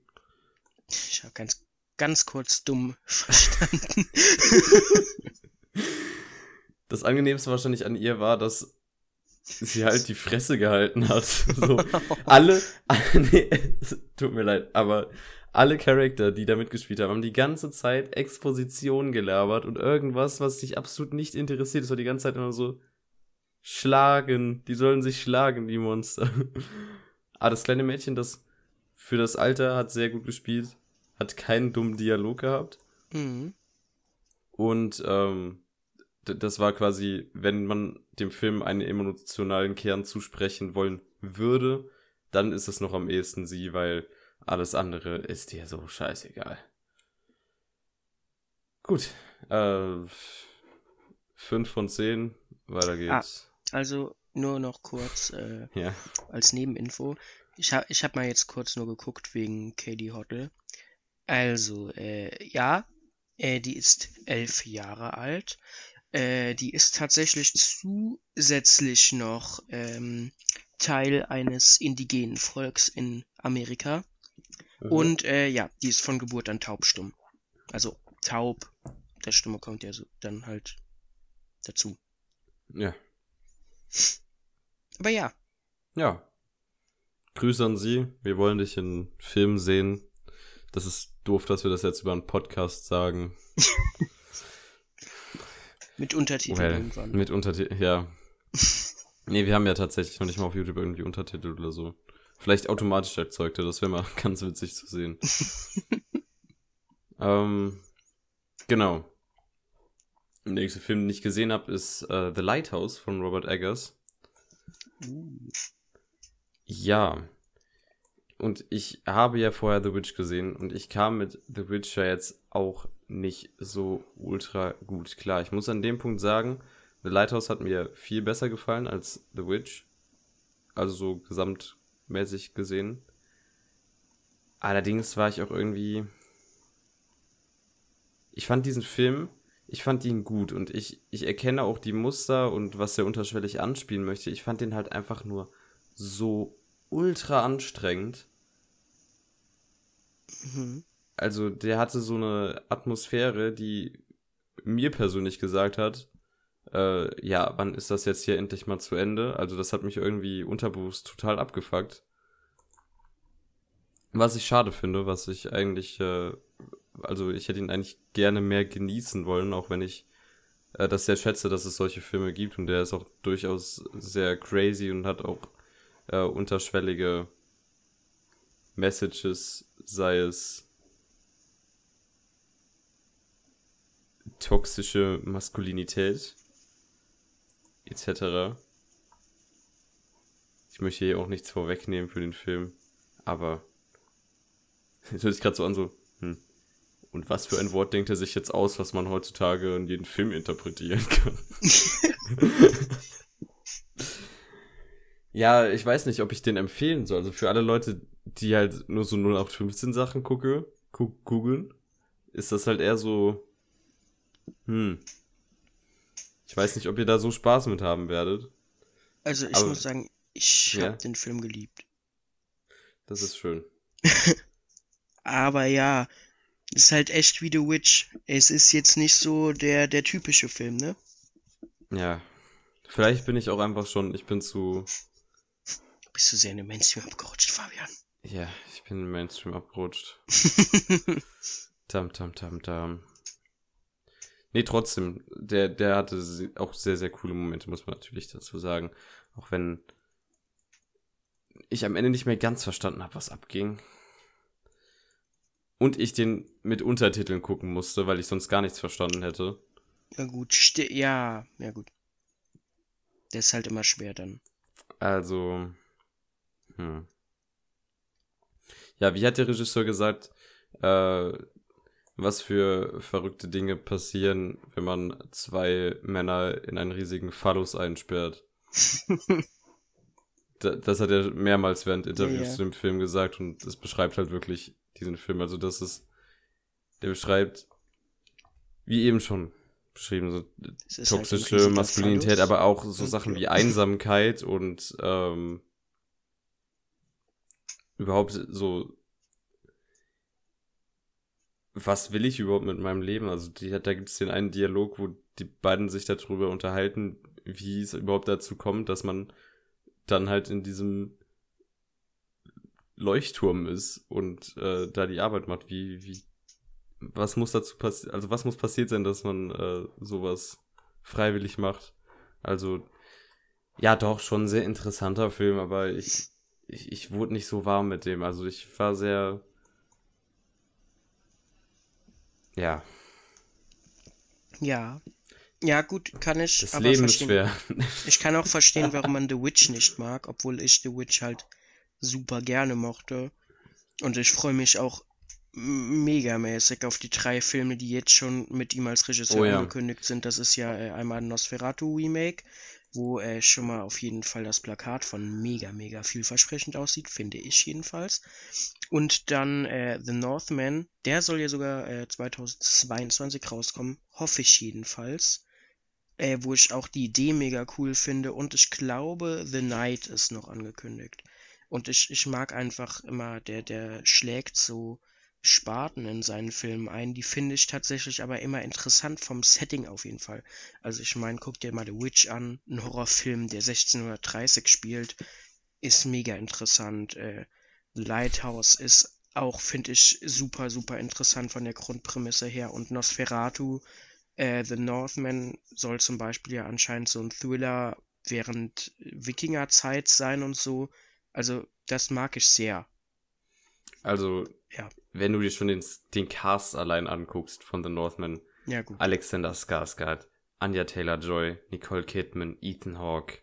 Ich habe ganz, ganz kurz dumm verstanden. Das Angenehmste wahrscheinlich an ihr war, dass sie halt die Fresse gehalten hat. So, alle, nee, es tut mir leid, aber alle Charakter, die da mitgespielt haben, haben die ganze Zeit Exposition gelabert und irgendwas, was dich absolut nicht interessiert. Es war die ganze Zeit immer so, schlagen, die sollen sich schlagen, die Monster. Aber das kleine Mädchen, das für das Alter hat sehr gut gespielt, hat keinen dummen Dialog gehabt. mhm. Und ähm, das war quasi, wenn man dem Film einen emotionalen Kern zusprechen wollen würde, dann ist es noch am ehesten sie, weil alles andere ist dir so scheißegal. Gut. Äh, 5 von 10. Weiter geht's. Also nur noch kurz äh, Ja. als Nebeninfo. Ich habe ich hab mal jetzt kurz nur geguckt wegen Katie Hottel. Also, äh, ja, äh, die ist elf Jahre alt. Äh, die ist tatsächlich zusätzlich noch ähm, Teil eines indigenen Volks in Amerika. Mhm. Und äh, ja, die ist von Geburt an taubstumm. Also taub. Der Stimme kommt ja so dann halt dazu. Ja. Aber ja, Ja. Grüße an Sie. Wir wollen dich in Filmen sehen. Das ist doof, dass wir das jetzt über einen Podcast sagen. mit Untertiteln Well, irgendwann. mit Untertitel, ja. nee, wir haben ja tatsächlich noch nicht mal auf YouTube irgendwie Untertitel oder so. Vielleicht automatisch erzeugte, das wäre mal ganz witzig zu sehen. ähm, genau. Der nächste Film, den ich gesehen habe, ist äh, The Lighthouse von Robert Eggers. Uh, Ja. Und ich habe ja vorher The Witch gesehen und ich kam mit The Witch ja jetzt auch nicht so ultra gut klar. Ich muss an dem Punkt sagen, The Lighthouse hat mir viel besser gefallen als The Witch. Also so gesamtmäßig gesehen. Allerdings war ich auch irgendwie. Ich fand diesen Film, ich fand ihn gut und ich, ich erkenne auch die Muster und was er unterschwellig anspielen möchte. Ich fand den halt einfach nur so ultra anstrengend. mhm. Also der hatte so eine Atmosphäre, die mir persönlich gesagt hat, äh, ja, wann ist das jetzt hier endlich mal zu Ende? Also das hat mich irgendwie unterbewusst total abgefuckt. Was ich schade finde, was ich eigentlich, äh, also ich hätte ihn eigentlich gerne mehr genießen wollen, auch wenn ich äh, das sehr schätze, dass es solche Filme gibt und der ist auch durchaus sehr crazy und hat auch äh, unterschwellige Messages, sei es toxische Maskulinität etc. Ich möchte hier auch nichts vorwegnehmen für den Film, aber Jetzt hört sich gerade so an, so, hm. Und was für ein Wort denkt er sich jetzt aus, was man heutzutage in jeden Film interpretieren kann? ja, ich weiß nicht, ob ich den empfehlen soll. Also für alle Leute, die halt nur so 0815 Sachen gucke, googeln, ist das halt eher so, hm. Ich weiß nicht, ob ihr da so Spaß mit haben werdet. Also ich Aber- muss sagen, ich Ja. habe den Film geliebt. Das ist schön. Aber ja, ist halt echt wie The Witch. Es ist jetzt nicht so der, der typische Film, ne? Ja. Vielleicht bin ich auch einfach schon, ich bin zu, Bist du sehr in den Mainstream abgerutscht, Fabian? ja, ich bin im Mainstream abgerutscht. Tam, tam, tam, tam. Nee, trotzdem, der, der hatte auch sehr, sehr coole Momente, muss man natürlich dazu sagen. Auch wenn ich am Ende nicht mehr ganz verstanden habe, was abging. Und ich den mit Untertiteln gucken musste, weil ich sonst gar nichts verstanden hätte. ja gut, ja, ja gut. Der ist halt immer schwer dann. Also, hm. Ja, wie hat der Regisseur gesagt, äh, was für verrückte Dinge passieren, wenn man zwei Männer in einen riesigen Phallus einsperrt? Da- das hat er mehrmals während Interviews ja. zu dem Film gesagt und das beschreibt halt wirklich diesen Film. Also das ist, der beschreibt, wie eben schon beschrieben, so Es halt toxische riesiger Maskulinität, Phallus. aber auch so Sachen wie Einsamkeit und ähm, überhaupt so was will ich überhaupt mit meinem Leben? Also die, da gibt es den einen Dialog, wo die beiden sich darüber unterhalten, wie es überhaupt dazu kommt, dass man dann halt in diesem Leuchtturm ist und äh, da die Arbeit macht. Wie, wie, was muss dazu passieren? Also was muss passiert sein, dass man äh, sowas freiwillig macht? Also ja, doch schon ein sehr interessanter Film, aber ich, ich, ich wurde nicht so warm mit dem. Also ich war sehr ja, Ja. Ja, gut, kann ich das aber Leben ist schwer. Ich kann auch verstehen, warum man The Witch nicht mag, obwohl ich The Witch halt super gerne mochte. Und ich freue mich auch megamäßig auf die drei Filme, die jetzt schon mit ihm als Regisseur Oh ja. angekündigt sind. Das ist ja äh, einmal ein Nosferatu Remake, wo äh, schon mal auf jeden Fall das Plakat von mega, mega vielversprechend aussieht, finde ich jedenfalls. Und dann äh, The Northman, der soll ja sogar äh, 2022 rauskommen, hoffe ich jedenfalls äh, wo ich auch die Idee mega cool finde. Und ich glaube, The Night ist noch angekündigt. Und ich, ich mag einfach immer, der, der schlägt so Sparten in seinen Filmen ein. Die finde ich tatsächlich aber immer interessant vom Setting auf jeden Fall. Also ich meine, guck dir mal The Witch an, ein Horrorfilm, der 1630 spielt, ist mega interessant. Äh, Lighthouse ist auch, finde ich, super, super interessant von der Grundprämisse her. Und Nosferatu, äh, The Northman soll zum Beispiel ja anscheinend so ein Thriller während Wikingerzeit sein und so. Also, das mag ich sehr. Also, Ja. wenn du dir schon den, den Cast allein anguckst von The Northman, Ja, gut. Alexander Skarsgård, Anya Taylor-Joy, Nicole Kidman, Ethan Hawke,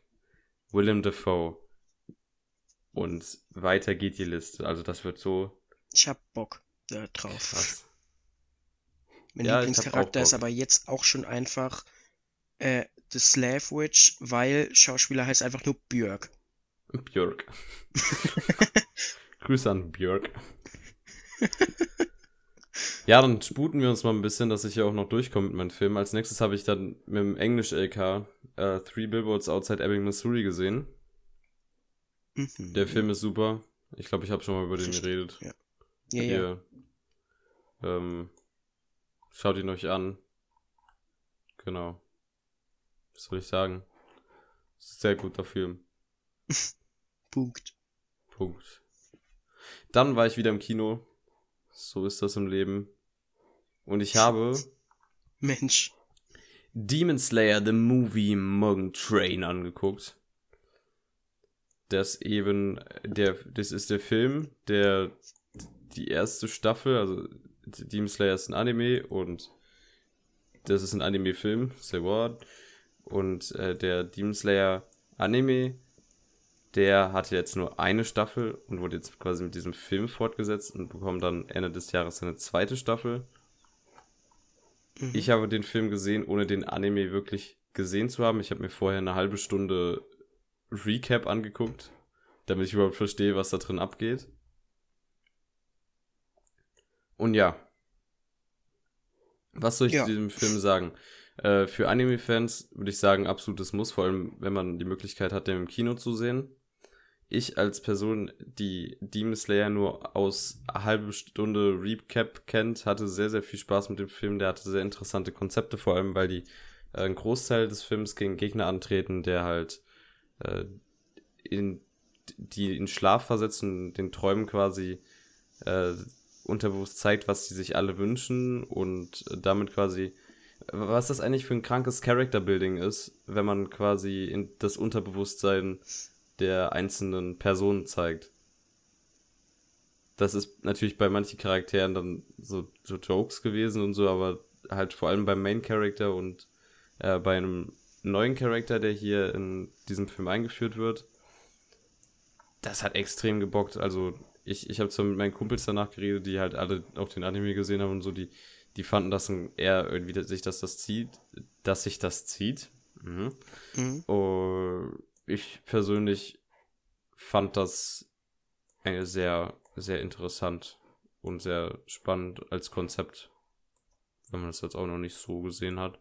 Willem Dafoe und weiter geht die Liste. Also das wird so Ich hab Bock da drauf. krass. Mein Ja, Lieblingscharakter ist aber jetzt auch schon einfach äh, The Slave Witch, weil Schauspieler heißt einfach nur Björk. Björk. Grüße an Björk. Ja, dann sputen wir uns mal ein bisschen, dass ich hier auch noch durchkomme mit meinem Film. Als nächstes habe ich dann mit dem Englisch-LK äh, Three Billboards Outside Ebbing, Missouri gesehen. Mhm. Der Film ist super. Ich glaube, ich habe schon mal über den geredet. ja. Ja, ja. Ihr, ähm, schaut ihn euch an. Genau. Was soll ich sagen? Sehr guter Film. Punkt. Punkt. Dann war ich wieder im Kino. So ist das im Leben. Und ich habe Mensch. Demon Slayer The Movie Mugen Train angeguckt. Das eben, der, das ist der Film, der die erste Staffel, also Demon Slayer ist ein Anime und das ist ein Anime-Film, sehr Wort. Und äh, der Demon Slayer Anime, der hatte jetzt nur eine Staffel und wurde jetzt quasi mit diesem Film fortgesetzt und bekommt dann Ende des Jahres eine zweite Staffel. Mhm. Ich habe den Film gesehen, ohne den Anime wirklich gesehen zu haben. Ich habe mir vorher eine halbe Stunde Recap angeguckt, damit ich überhaupt verstehe, was da drin abgeht. Und ja. Was soll ich ja. zu diesem Film sagen? Äh, für Anime-Fans würde ich sagen, absolutes Muss, vor allem wenn man die Möglichkeit hat, den im Kino zu sehen ich als Person, die Demon Slayer nur aus halben Stunde Recap kennt, hatte sehr, sehr viel Spaß mit dem Film. Der hatte sehr interessante Konzepte, vor allem weil die äh, ein Großteil des Films gegen Gegner antreten, der halt äh, in die in Schlaf versetzen, den Träumen quasi äh, unterbewusst zeigt, was die sich alle wünschen und damit quasi was das eigentlich für ein krankes Character Building ist, wenn man quasi in das Unterbewusstsein der einzelnen Personen zeigt. Das ist natürlich bei manchen Charakteren dann so, so Jokes gewesen und so, aber halt vor allem beim Main Character und äh, bei einem neuen Charakter, der hier in diesem Film eingeführt wird, das hat extrem gebockt. Also ich, ich habe zwar mit meinen Kumpels danach geredet, die halt alle auch den Anime gesehen haben und so, die, die fanden das eher irgendwie, dass sich das, das zieht, dass sich das zieht. Mhm. Mhm. Und ich persönlich fand das sehr, sehr interessant und sehr spannend als Konzept, wenn man das jetzt auch noch nicht so gesehen hat.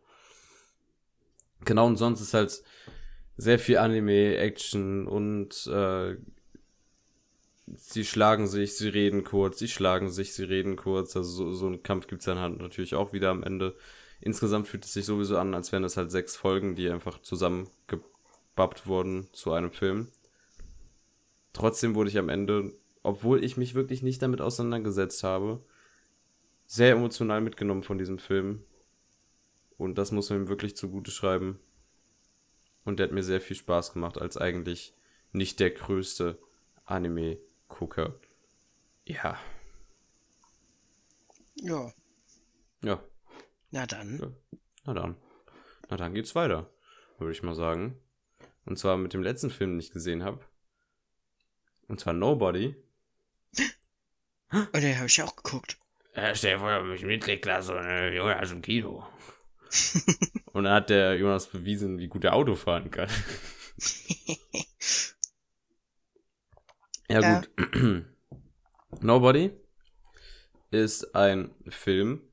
Genau, und sonst ist halt sehr viel Anime, Action und äh, sie schlagen sich, sie reden kurz, sie schlagen sich, sie reden kurz. Also so, so ein Kampf gibt's dann halt natürlich auch wieder am Ende. Insgesamt fühlt es sich sowieso an, als wären es halt sechs Folgen, die einfach zusammenge gebappt wurden zu einem Film. Trotzdem wurde ich am Ende, obwohl ich mich wirklich nicht damit auseinandergesetzt habe, sehr emotional mitgenommen von diesem Film. Und das muss man ihm wirklich zugute schreiben. Und der hat mir sehr viel Spaß gemacht, als eigentlich nicht der größte Anime-Gucker. Ja. Ja. Ja. Na dann. Ja. Na dann. Na dann geht's weiter, würde ich mal sagen. Und zwar mit dem letzten Film, den ich gesehen habe. Und zwar Nobody. Und oh, den habe ich auch geguckt. Ja, stell dir vor, ich Mittelklasse und äh, Jonas im Kino. und dann hat der Jonas bewiesen, wie gut er Auto fahren kann. ja, ja, gut. Nobody ist ein Film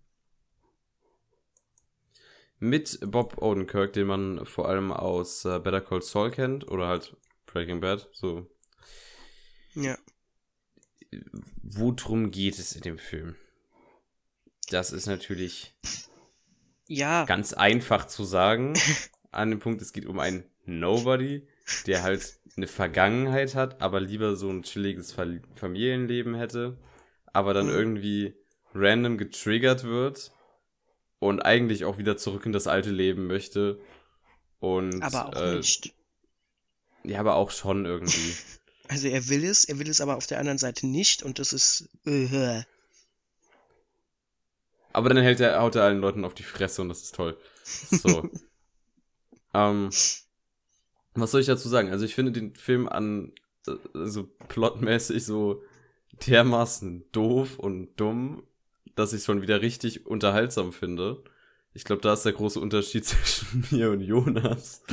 mit Bob Odenkirk, den man vor allem aus äh, Better Call Saul kennt oder halt Breaking Bad, so. Ja. Worum geht es in dem Film? Das ist natürlich ja. ganz einfach zu sagen. An dem Punkt, es geht um einen Nobody, der halt eine Vergangenheit hat, aber lieber so ein chilliges Familienleben hätte, aber dann mhm. irgendwie random getriggert wird und eigentlich auch wieder zurück in das alte Leben möchte. Und, aber auch äh, nicht. Ja, aber auch schon irgendwie. Also er will es, er will es aber auf der anderen Seite nicht und das ist. Uh, aber dann hält er, haut er allen Leuten auf die Fresse und das ist toll. So. ähm, was soll ich dazu sagen? Also ich finde den Film an äh, so plotmäßig so dermaßen doof und dumm dass ich es schon wieder richtig unterhaltsam finde. Ich glaube, da ist der große Unterschied zwischen mir und Jonas.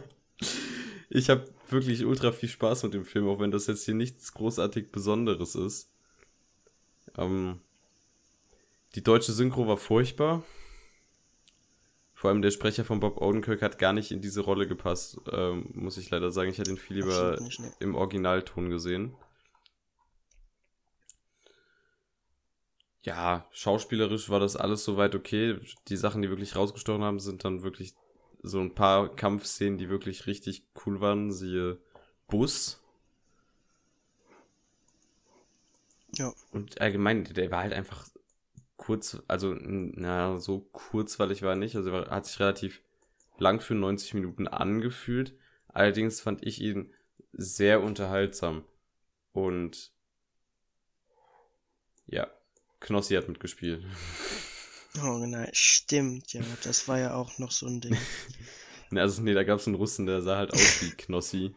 ich habe wirklich ultra viel Spaß mit dem Film, auch wenn das jetzt hier nichts großartig Besonderes ist. Ähm, die deutsche Synchro war furchtbar. Vor allem der Sprecher von Bob Odenkirk hat gar nicht in diese Rolle gepasst, ähm, muss ich leider sagen. Ich hätte ihn viel lieber im Originalton gesehen. Ja, schauspielerisch war das alles soweit okay. Die Sachen, die wirklich rausgestochen haben, sind dann wirklich so ein paar Kampfszenen, die wirklich richtig cool waren. Siehe Bus. Ja. Und allgemein, der war halt einfach kurz, also, na, so kurzweilig war er nicht. Also, er hat sich relativ lang für 90 Minuten angefühlt. Allerdings fand ich ihn sehr unterhaltsam. Und ja, Knossi hat mitgespielt. Oh nein, stimmt, ja, das war ja auch noch so ein Ding. ne, also nee, da gab es einen Russen, der sah halt aus wie Knossi.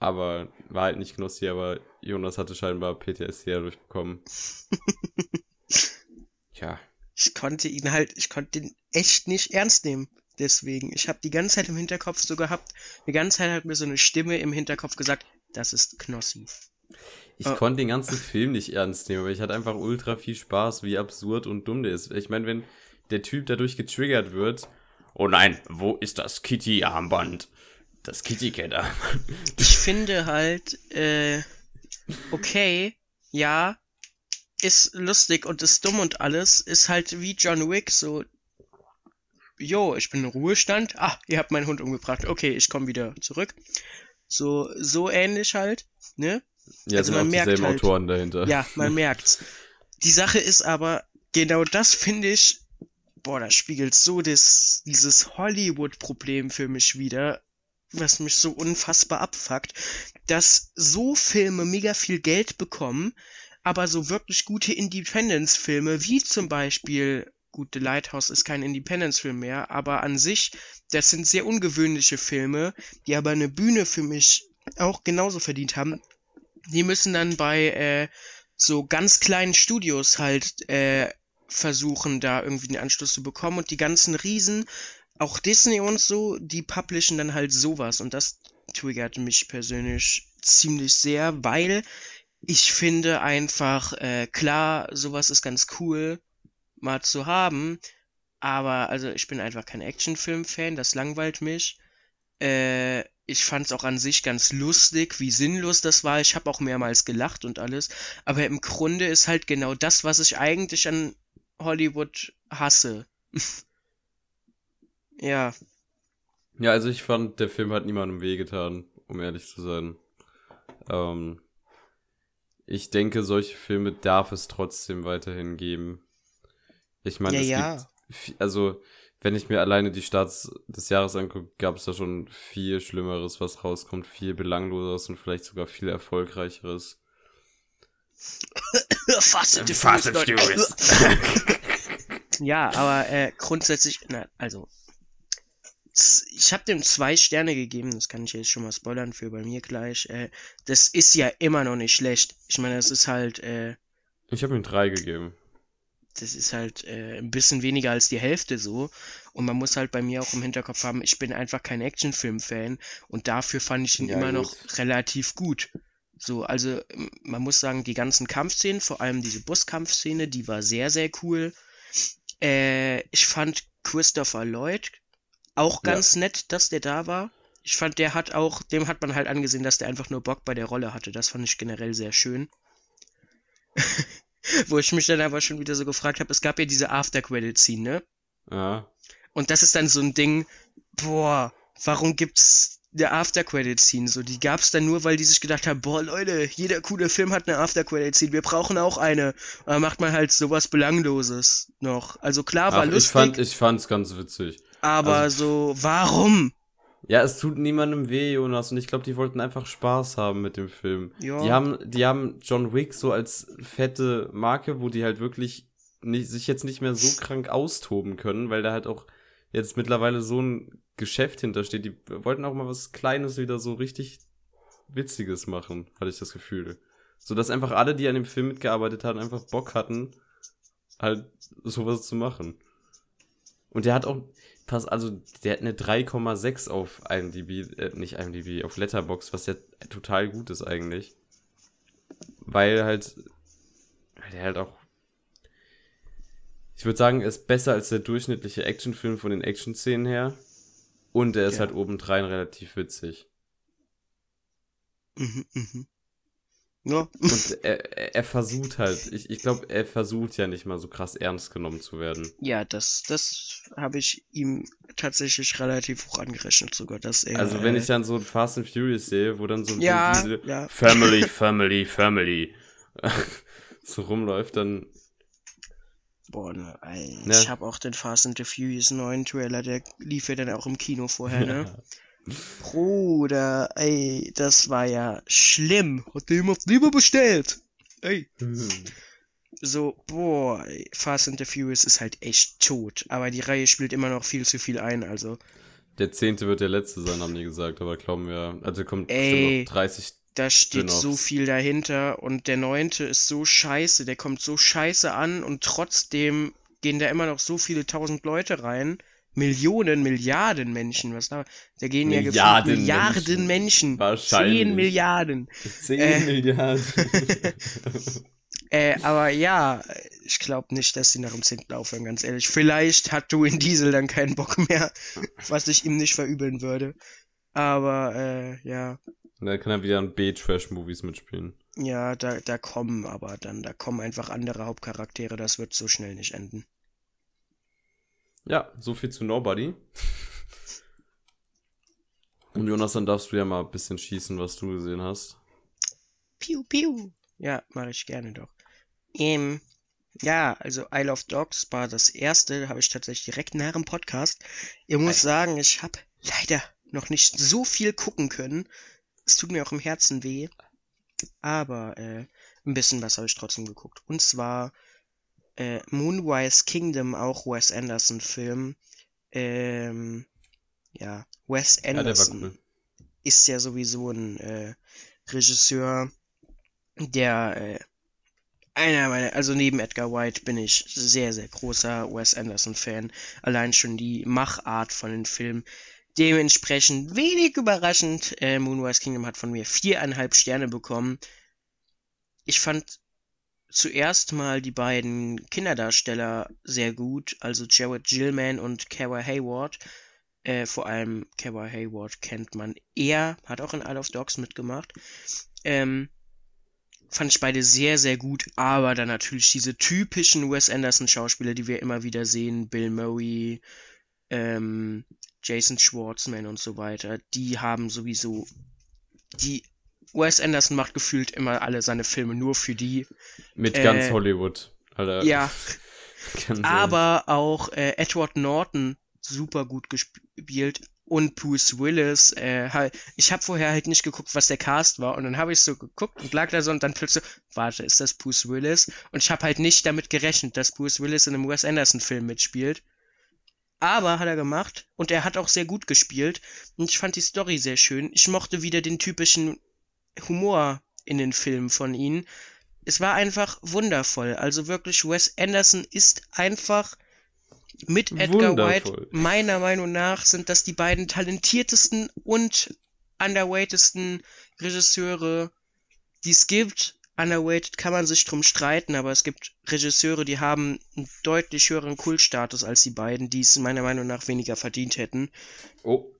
aber war halt nicht Knossi, aber Jonas hatte scheinbar PTSD dadurch bekommen. Tja. Ich konnte ihn halt, ich konnte ihn echt nicht ernst nehmen. Deswegen, ich habe die ganze Zeit im Hinterkopf so gehabt, die ganze Zeit hat mir so eine Stimme im Hinterkopf gesagt, das ist Knossi. Ich oh. konnte den ganzen Film nicht ernst nehmen, aber ich hatte einfach ultra viel Spaß, wie absurd und dumm der ist. Ich meine, wenn der Typ dadurch getriggert wird, oh nein, wo ist das Kitty-Armband? Das Kitty Cat Armband. Ich finde halt, äh, okay, ja, ist lustig und ist dumm und alles, ist halt wie John Wick, so, jo, ich bin in Ruhestand, ah, ihr habt meinen Hund umgebracht, okay, ich komme wieder zurück. So, so ähnlich halt, ne? Ja, also man merkt halt, Autoren dahinter. Ja, man merkt's. Die Sache ist aber, genau das finde ich, boah, das spiegelt so das, dieses Hollywood-Problem für mich wieder, was mich so unfassbar abfuckt, dass so Filme mega viel Geld bekommen, aber so wirklich gute Independence-Filme, wie zum Beispiel, gut, The Lighthouse ist kein Independence-Film mehr, aber an sich, das sind sehr ungewöhnliche Filme, die aber eine Bühne für mich auch genauso verdient haben. Die müssen dann bei äh, so ganz kleinen Studios halt äh, versuchen, da irgendwie einen Anschluss zu bekommen. Und die ganzen Riesen, auch Disney und so, die publishen dann halt sowas. Und das triggert mich persönlich ziemlich sehr, weil ich finde einfach, äh, klar, sowas ist ganz cool mal zu haben, aber also ich bin einfach kein Actionfilm-Fan, das langweilt mich. Äh, ich fand es auch an sich ganz lustig, wie sinnlos das war. Ich habe auch mehrmals gelacht und alles. Aber im Grunde ist halt genau das, was ich eigentlich an Hollywood hasse. ja. Ja, also ich fand, der Film hat niemandem wehgetan, um ehrlich zu sein. Ähm, ich denke, solche Filme darf es trotzdem weiterhin geben. Ich meine, ja, es ja. gibt, also, wenn ich mir alleine die Starts des Jahres angucke, gab es da schon viel Schlimmeres, was rauskommt, viel belangloseres und vielleicht sogar viel erfolgreicheres. Fast and Fast Furious. ja, aber äh, grundsätzlich, na, also ich habe dem zwei Sterne gegeben, das kann ich jetzt schon mal spoilern für bei mir gleich. Äh, das ist ja immer noch nicht schlecht. Ich meine, das ist halt. Äh, ich habe ihm drei gegeben. Das ist halt äh, ein bisschen weniger als die Hälfte so. Und man muss halt bei mir auch im Hinterkopf haben, ich bin einfach kein Actionfilm-Fan und dafür fand ich ihn ja, immer gut. noch relativ gut. So, also man muss sagen, die ganzen Kampfszenen, vor allem diese Buskampfszene, die war sehr, sehr cool. Äh, ich fand Christopher Lloyd auch ganz ja. nett, dass der da war. Ich fand, der hat auch, dem hat man halt angesehen, dass der einfach nur Bock bei der Rolle hatte. Das fand ich generell sehr schön. Wo ich mich dann aber schon wieder so gefragt habe, es gab ja diese After-Credit-Scene, ne? Ja. Und das ist dann so ein Ding, boah, warum gibt's eine After-Credit-Scene? So, die gab's dann nur, weil die sich gedacht haben, boah, Leute, jeder coole Film hat eine After-Credit-Scene, wir brauchen auch eine. Da macht man halt sowas Belangloses noch. Also klar war Ach, lustig. Ich fand, ich fand's ganz witzig. Aber also, so, warum? Ja, es tut niemandem weh, Jonas. Und ich glaube, die wollten einfach Spaß haben mit dem Film. Ja. Die haben, die haben John Wick so als fette Marke, wo die halt wirklich nicht, sich jetzt nicht mehr so krank austoben können, weil da halt auch jetzt mittlerweile so ein Geschäft hintersteht. Die wollten auch mal was Kleines wieder so richtig Witziges machen, hatte ich das Gefühl. So dass einfach alle, die an dem Film mitgearbeitet haben, einfach Bock hatten, halt sowas zu machen. Und der hat auch, pass, also der hat eine 3,6 auf IMDb, äh, nicht IMDb, auf Letterbox, was ja total gut ist eigentlich. Weil halt, weil der halt auch, ich würde sagen, ist besser als der durchschnittliche Actionfilm von den Action-Szenen her. Und er ist ja. halt obendrein relativ witzig. Mhm, mhm. Ja. Und er, er versucht halt, ich, ich glaube, er versucht ja nicht mal so krass ernst genommen zu werden. Ja, das, das habe ich ihm tatsächlich relativ hoch angerechnet sogar, dass er. Also wenn ich dann so Fast and Furious sehe, wo dann so ja, diese ja. Family, Family, Family so rumläuft, dann. Boah, ne, ne? ich habe auch den Fast and the Furious neuen Trailer, der lief ja dann auch im Kino vorher, ne? Bruder, ey, das war ja schlimm. Hat jemand lieber bestellt? Ey. Mhm. So, boah, Fast and the Furious ist halt echt tot. Aber die Reihe spielt immer noch viel zu viel ein, also. Der zehnte wird der letzte sein, haben die gesagt, aber glauben wir, also kommt Ey, bestimmt noch 30 Da steht so viel dahinter und der neunte ist so scheiße, der kommt so scheiße an und trotzdem gehen da immer noch so viele tausend Leute rein. Millionen, Milliarden Menschen, was da? Da gehen ja Milliarden Milliarden Menschen. Wahrscheinlich. Zehn Milliarden. 10 Äh. Milliarden. Äh, aber ja, ich glaube nicht, dass sie nach dem zehnten aufhören, ganz ehrlich. Vielleicht hat Dwayne Diesel dann keinen Bock mehr, was ich ihm nicht verübeln würde. Aber äh, ja, Und dann kann er wieder in B-Trash-Movies mitspielen. ja, da, da kommen aber dann, da kommen einfach andere Hauptcharaktere, das wird so schnell nicht enden. Ja, so viel zu Nobody. Und Jonas, dann darfst du ja mal ein bisschen schießen, was du gesehen hast. Piu, piu. Ja, mache ich gerne doch. Ähm, ja, also Isle of Dogs war das erste, habe ich tatsächlich direkt nach dem Podcast. Ich muss sagen, ich habe leider noch nicht so viel gucken können. Es tut mir auch im Herzen weh. Aber äh, ein bisschen was habe ich trotzdem geguckt. Und zwar äh, Moonrise Kingdom, auch Wes Anderson Film. Ähm, ja, Wes Ja, Anderson cool. ist ja sowieso ein äh, Regisseur, der äh, einer meiner, also neben Edgar White bin ich sehr, sehr großer Wes Anderson-Fan. Allein schon die Machart von den Filmen. Dementsprechend wenig überraschend, äh, Moonrise Kingdom hat von mir viereinhalb Sterne bekommen. Ich fand zuerst mal die beiden Kinderdarsteller sehr gut, also Jared Gillman und Kara Hayward. Äh, vor allem Kara Hayward kennt man eher, hat auch in Isle of Dogs mitgemacht. Ähm, fand ich beide sehr, sehr gut, aber dann natürlich diese typischen Wes Anderson Schauspieler, die wir immer wieder sehen, Bill Murray, ähm, Jason Schwartzman und so weiter, die haben sowieso, die, Wes Anderson macht gefühlt immer alle seine Filme nur für die, Mit Äh, ganz Hollywood. Alter. ja, aber auch äh, Edward Norton super gut gespielt und Bruce Willis. Äh, halt, ich habe vorher halt nicht geguckt, was der Cast war und dann habe ich so geguckt und lag da so und dann plötzlich, warte, ist das Bruce Willis? Und ich habe halt nicht damit gerechnet, dass Bruce Willis in einem Wes Anderson Film mitspielt. Aber hat er gemacht und er hat auch sehr gut gespielt und ich fand die Story sehr schön. Ich mochte wieder den typischen Humor in den Filmen von ihnen. Es war einfach wundervoll. Also wirklich, Wes Anderson ist einfach mit Edgar Wundervoll. White, meiner Meinung nach, sind das die beiden talentiertesten und underwatedsten Regisseure, die es gibt. Underweighted kann man sich drum streiten, aber es gibt Regisseure, die haben einen deutlich höheren Kultstatus als die beiden, die es meiner Meinung nach weniger verdient hätten. Oh.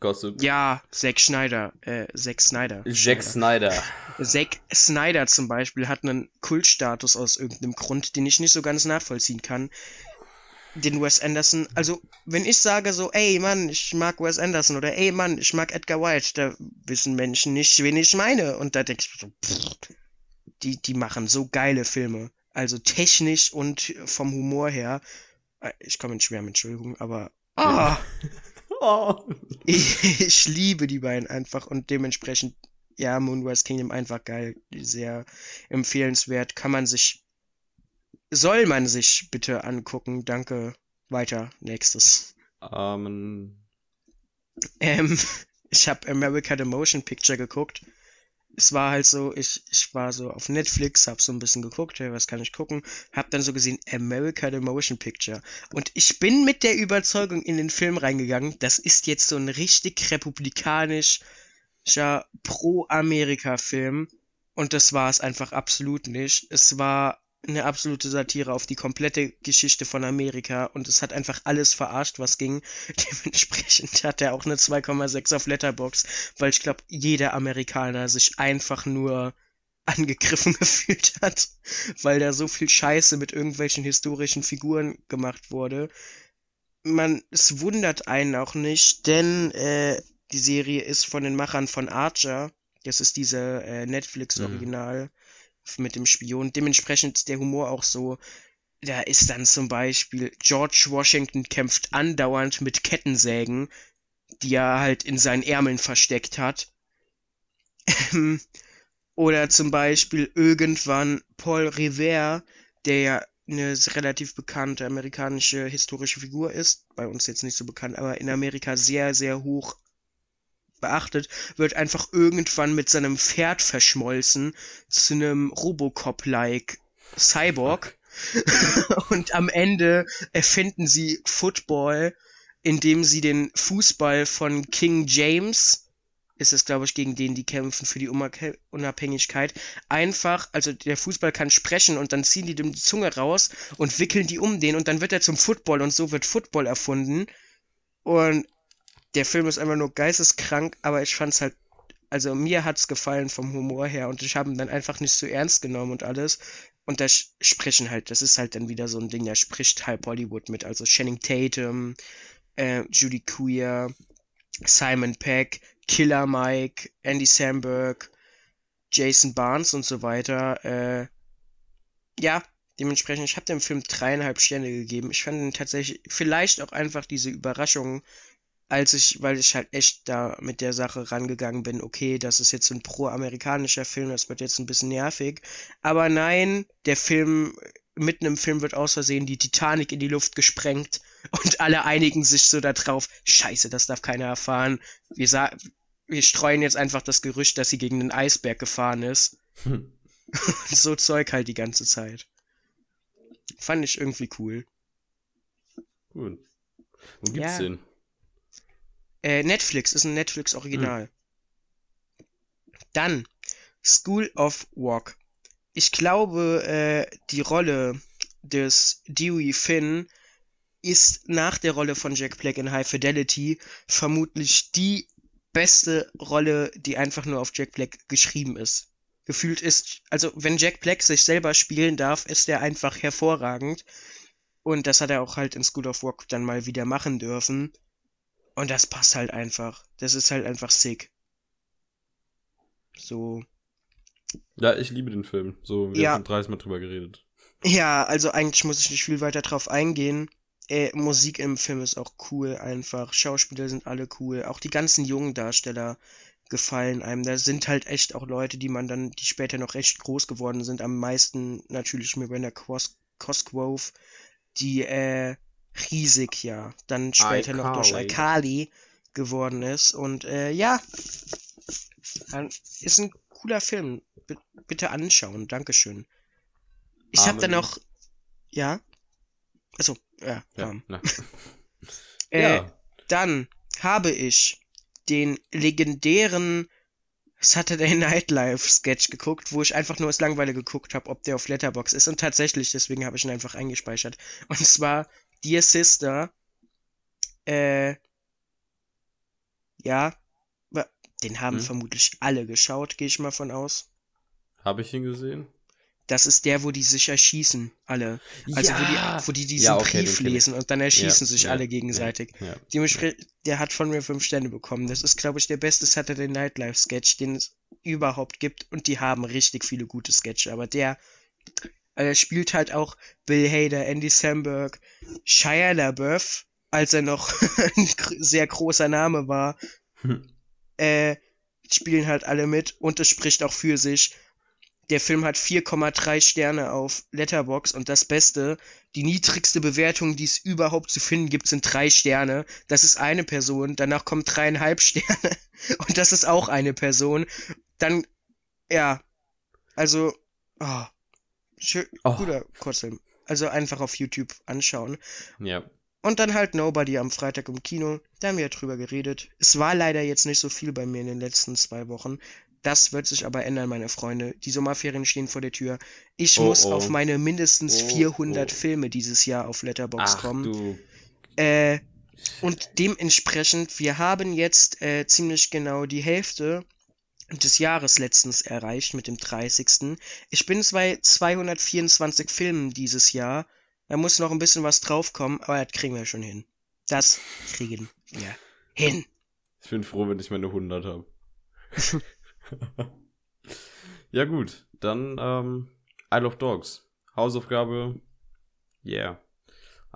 Gossip. Ja, Zack Schneider, äh, Zack Snyder. Zack Schneider. Snyder. Zack Snyder zum Beispiel hat einen Kultstatus aus irgendeinem Grund, den ich nicht so ganz nachvollziehen kann. Den Wes Anderson, also wenn ich sage so, ey Mann, ich mag Wes Anderson oder ey Mann, ich mag Edgar White, da wissen Menschen nicht, wen ich meine. Und da denke ich so, pff, die, die machen so geile Filme. Also technisch und vom Humor her. Äh, Ich komme in Schwärmen, Entschuldigung, aber. Ah! Oh. Ich, ich liebe die beiden einfach und dementsprechend, ja, Moonrise Kingdom einfach geil, sehr empfehlenswert, kann man sich, soll man sich bitte angucken, danke, weiter, nächstes. Amen. Ähm, ich habe America the Motion Picture geguckt. Es war halt so, ich, ich war so auf Netflix, hab so ein bisschen geguckt, hey, was kann ich gucken? Hab dann so gesehen, America the Motion Picture. Und ich bin mit der Überzeugung in den Film reingegangen, das ist jetzt so ein richtig republikanischer Pro-Amerika-Film. Und das war es einfach absolut nicht. Es war eine absolute Satire auf die komplette Geschichte von Amerika und es hat einfach alles verarscht, was ging. Dementsprechend hat er auch eine 2,6 auf Letterbox, weil ich glaube, jeder Amerikaner sich einfach nur angegriffen gefühlt hat, weil da so viel Scheiße mit irgendwelchen historischen Figuren gemacht wurde. Man, es wundert einen auch nicht, denn äh, die Serie ist von den Machern von Archer. Das ist diese äh, Netflix-Original mit dem Spion. Dementsprechend ist der Humor auch so. Da ist dann zum Beispiel George Washington kämpft andauernd mit Kettensägen, die er halt in seinen Ärmeln versteckt hat. Oder zum Beispiel irgendwann Paul Revere, der ja eine relativ bekannte amerikanische historische Figur ist, bei uns jetzt nicht so bekannt, aber in Amerika sehr, sehr hoch beachtet, wird einfach irgendwann mit seinem Pferd verschmolzen zu einem Robocop-like Cyborg. und am Ende erfinden sie Football, indem sie den Fußball von King James ist es, glaube ich, gegen den, die kämpfen für die Unabhängigkeit. Einfach, also der Fußball kann sprechen und dann ziehen die die Zunge raus und wickeln die um den und dann wird er zum Football und so wird Football erfunden. Und der Film ist einfach nur geisteskrank, aber ich fand's halt, also mir hat's gefallen vom Humor her und ich habe ihn dann einfach nicht so ernst genommen und alles. Und da sprechen halt, das ist halt dann wieder so ein Ding, da spricht halb Hollywood mit, also Channing Tatum, äh, Judy Queer, Simon Peck, Killer Mike, Andy Samberg, Jason Barnes und so weiter. Äh, ja, dementsprechend, ich habe dem Film dreieinhalb Sterne gegeben. Ich fand ihn tatsächlich, vielleicht auch einfach diese Überraschung, als ich, weil ich halt echt da mit der Sache rangegangen bin, okay, das ist jetzt ein pro-amerikanischer Film, das wird jetzt ein bisschen nervig. Aber nein, der Film, mitten im Film wird aus Versehen die Titanic in die Luft gesprengt und alle einigen sich so darauf, scheiße, das darf keiner erfahren. Wir, sa wir streuen jetzt einfach das Gerücht, dass sie gegen den Eisberg gefahren ist. Hm. so Zeug halt die ganze Zeit. Fand ich irgendwie cool. Cool. Wo gibt's ja. den? Äh, Netflix, ist ein Netflix-Original. Hm. Dann School of Walk. Ich glaube, äh, die Rolle des Dewey Finn ist nach der Rolle von Jack Black in High Fidelity vermutlich die beste Rolle, die einfach nur auf Jack Black geschrieben ist. Gefühlt ist, also wenn Jack Black sich selber spielen darf, ist er einfach hervorragend. Und das hat er auch halt in School of Rock dann mal wieder machen dürfen. Und das passt halt einfach. Das ist halt einfach sick. So. Ja, ich liebe den Film. So, wir ja. haben 30 Mal drüber geredet. Ja, also eigentlich muss ich nicht viel weiter drauf eingehen. Äh, Musik im Film ist auch cool einfach. Schauspieler sind alle cool. Auch die ganzen jungen Darsteller gefallen einem. Da sind halt echt auch Leute, die man dann, die später noch recht groß geworden sind. Am meisten natürlich Miranda Cos Cosgrove, die äh, riesig ja dann später noch durch Alkali geworden ist. Und äh, ja, ist ein cooler Film. B bitte anschauen. Dankeschön. Ich habe dann noch. Ja? Also, ja, ja, äh, ja. Dann habe ich den legendären Saturday Night Live Sketch geguckt, wo ich einfach nur aus Langweile geguckt habe, ob der auf Letterbox ist. Und tatsächlich, deswegen habe ich ihn einfach eingespeichert. Und zwar Dear Sister. Äh, ja, den haben hm. vermutlich alle geschaut, gehe ich mal von aus. Habe ich ihn gesehen? Das ist der, wo die sich erschießen, alle. Also ja. wo, die, wo die diesen ja, okay, Brief lesen und dann erschießen ja, sich alle gegenseitig. Ja, der hat von mir fünf Sterne bekommen. Das ist, glaube ich, der beste Saturday Night Live Sketch, den es überhaupt gibt. Und die haben richtig viele gute Sketche. Aber der äh, spielt halt auch Bill Hader, Andy Samberg, Shia LaBeouf, als er noch ein sehr großer Name war. Hm. Äh, spielen halt alle mit und es spricht auch für sich. Der Film hat 4,3 Sterne auf Letterbox und das Beste, die niedrigste Bewertung, die es überhaupt zu finden gibt, sind drei Sterne. Das ist eine Person. Danach kommen dreieinhalb Sterne und das ist auch eine Person. Dann, ja, also, oh, schön, oh. guter Kurzfilm. Also einfach auf YouTube anschauen. Ja. Und dann halt Nobody am Freitag im Kino. Da haben wir ja drüber geredet. Es war leider jetzt nicht so viel bei mir in den letzten zwei Wochen. Das wird sich aber ändern, meine Freunde. Die Sommerferien stehen vor der Tür. Ich oh, muss oh. auf meine mindestens oh, 400 Filme dieses Jahr auf Letterbox Ach, kommen. Du. Äh, und dementsprechend, wir haben jetzt äh, ziemlich genau die Hälfte des Jahres letztens erreicht mit dem 30. Ich bin bei 224 Filmen dieses Jahr. Da muss noch ein bisschen was draufkommen, aber das kriegen wir schon hin. Das kriegen wir hin. Ich bin froh, wenn ich meine 100 habe. ja gut, dann ähm, Isle of Dogs. Hausaufgabe, yeah.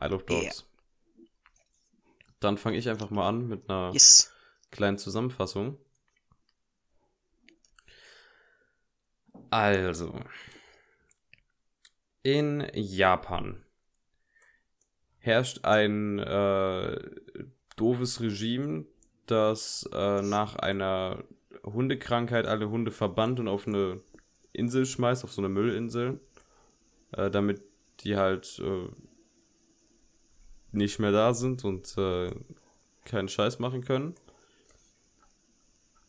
Isle of Dogs. Yeah. Dann fange ich einfach mal an mit einer yes. kleinen Zusammenfassung. Also, In Japan herrscht ein äh, doofes Regime, das äh, nach einer Hundekrankheit alle Hunde verbannt und auf eine Insel schmeißt, auf so eine Müllinsel, äh, damit die halt äh, nicht mehr da sind und äh, keinen Scheiß machen können.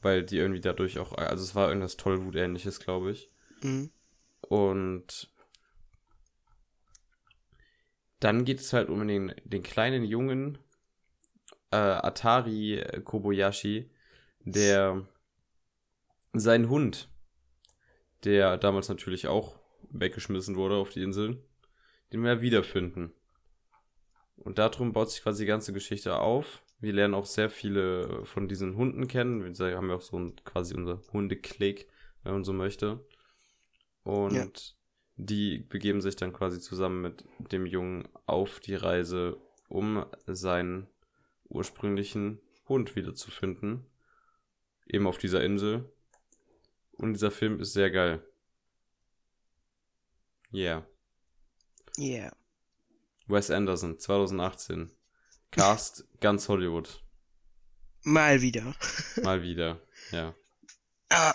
Weil die irgendwie dadurch auch, also es war irgendwas Tollwut-ähnliches, glaube ich. Mhm. Und dann geht es halt um den, den kleinen Jungen äh, Atari Kobayashi, der seinen Hund, der damals natürlich auch weggeschmissen wurde auf die Insel, den wir wiederfinden. Und darum baut sich quasi die ganze Geschichte auf. Wir lernen auch sehr viele von diesen Hunden kennen. Wir haben ja auch so ein, quasi unser Hundeklick, wenn man so möchte. Und ja. die begeben sich dann quasi zusammen mit dem Jungen auf die Reise, um seinen ursprünglichen Hund wiederzufinden. Eben auf dieser Insel. Und dieser Film ist sehr geil. Yeah. Yeah. Wes Anderson, 2018. Cast ganz Hollywood. Mal wieder. Mal wieder, ja. Ah,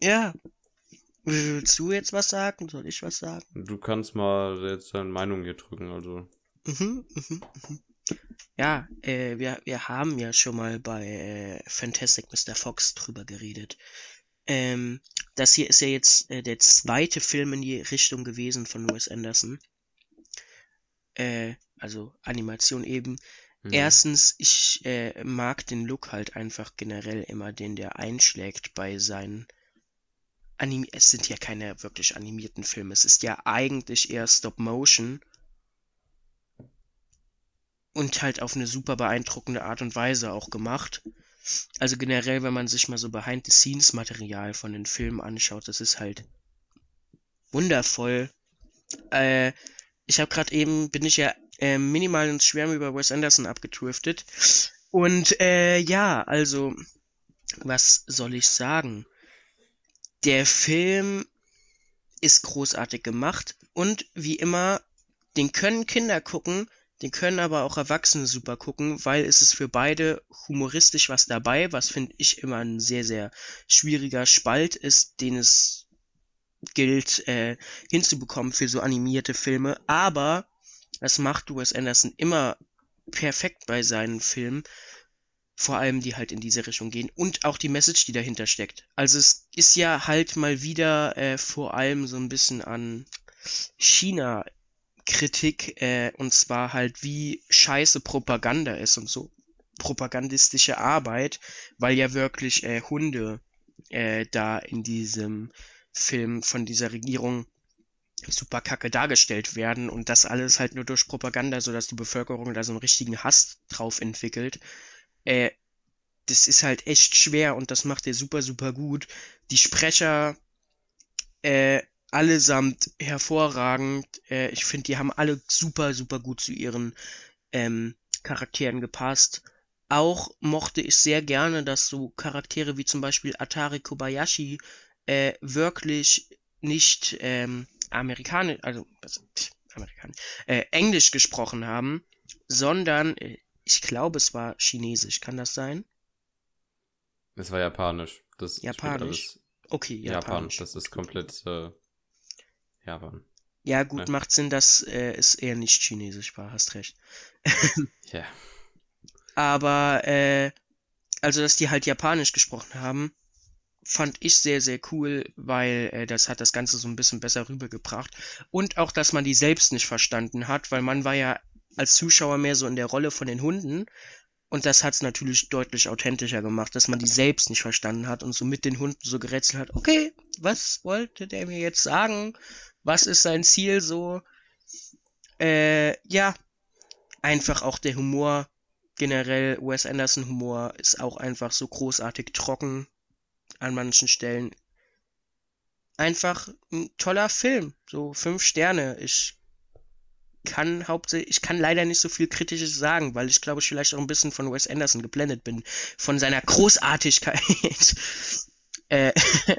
ja. Willst du jetzt was sagen? Soll ich was sagen? Du kannst mal jetzt deine Meinung hier drücken, also. Mhm, mhm, mhm. Ja, äh, wir, wir haben ja schon mal bei äh, Fantastic Mr. Fox drüber geredet. Ähm, das hier ist ja jetzt äh, der zweite Film in die Richtung gewesen von Wes Anderson. Äh, also Animation eben. Mhm. Erstens, ich äh, mag den Look halt einfach generell immer, den der einschlägt bei seinen Anim es sind ja keine wirklich animierten Filme. Es ist ja eigentlich eher Stop Motion. Und halt auf eine super beeindruckende Art und Weise auch gemacht. Also generell, wenn man sich mal so Behind-the-Scenes-Material von den Filmen anschaut, das ist halt wundervoll. Äh, ich habe gerade eben, bin ich ja äh, minimal ins Schwärme über Wes Anderson abgedriftet. Und äh, ja, also, was soll ich sagen? Der Film ist großartig gemacht und wie immer, den können Kinder gucken, den können aber auch Erwachsene super gucken, weil es ist für beide humoristisch was dabei, was finde ich immer ein sehr, sehr schwieriger Spalt ist, den es gilt äh, hinzubekommen für so animierte Filme. Aber das macht Wes Anderson immer perfekt bei seinen Filmen. Vor allem, die halt in diese Richtung gehen. Und auch die Message, die dahinter steckt. Also es ist ja halt mal wieder äh, vor allem so ein bisschen an China Kritik, äh, und zwar halt wie scheiße Propaganda ist und so propagandistische Arbeit, weil ja wirklich äh, Hunde äh, da in diesem Film von dieser Regierung super kacke dargestellt werden und das alles halt nur durch Propaganda, sodass die Bevölkerung da so einen richtigen Hass drauf entwickelt. Äh, das ist halt echt schwer und das macht er super, super gut. Die Sprecher, äh, allesamt hervorragend. Äh, ich finde, die haben alle super, super gut zu ihren ähm, Charakteren gepasst. Auch mochte ich sehr gerne, dass so Charaktere wie zum Beispiel Atari Kobayashi äh, wirklich nicht ähm, amerikanisch, also amerikanisch, äh, Englisch gesprochen haben, sondern äh, ich glaube, es war Chinesisch. Kann das sein? Es war Japanisch. Das Japanisch. Okay, Japanisch. Japan. Das ist komplett äh, Japan. Ja, gut, ja. macht Sinn, dass äh, es eher nicht Chinesisch war. Hast recht. ja. Aber äh, also, dass die halt Japanisch gesprochen haben, fand ich sehr, sehr cool, weil äh, das hat das Ganze so ein bisschen besser rübergebracht. Und auch, dass man die selbst nicht verstanden hat, weil man war ja als Zuschauer mehr so in der Rolle von den Hunden. Und das hat es natürlich deutlich authentischer gemacht, dass man die selbst nicht verstanden hat und so mit den Hunden so gerätselt hat, okay, was wollte der mir jetzt sagen? Was ist sein Ziel so? Äh, ja, einfach auch der Humor generell, Wes Anderson Humor ist auch einfach so großartig trocken an manchen Stellen. Einfach ein toller Film. So fünf Sterne. Ich kann hauptsächlich, ich kann leider nicht so viel Kritisches sagen, weil ich glaube, ich vielleicht auch ein bisschen von Wes Anderson geblendet bin. Von seiner Großartigkeit. äh,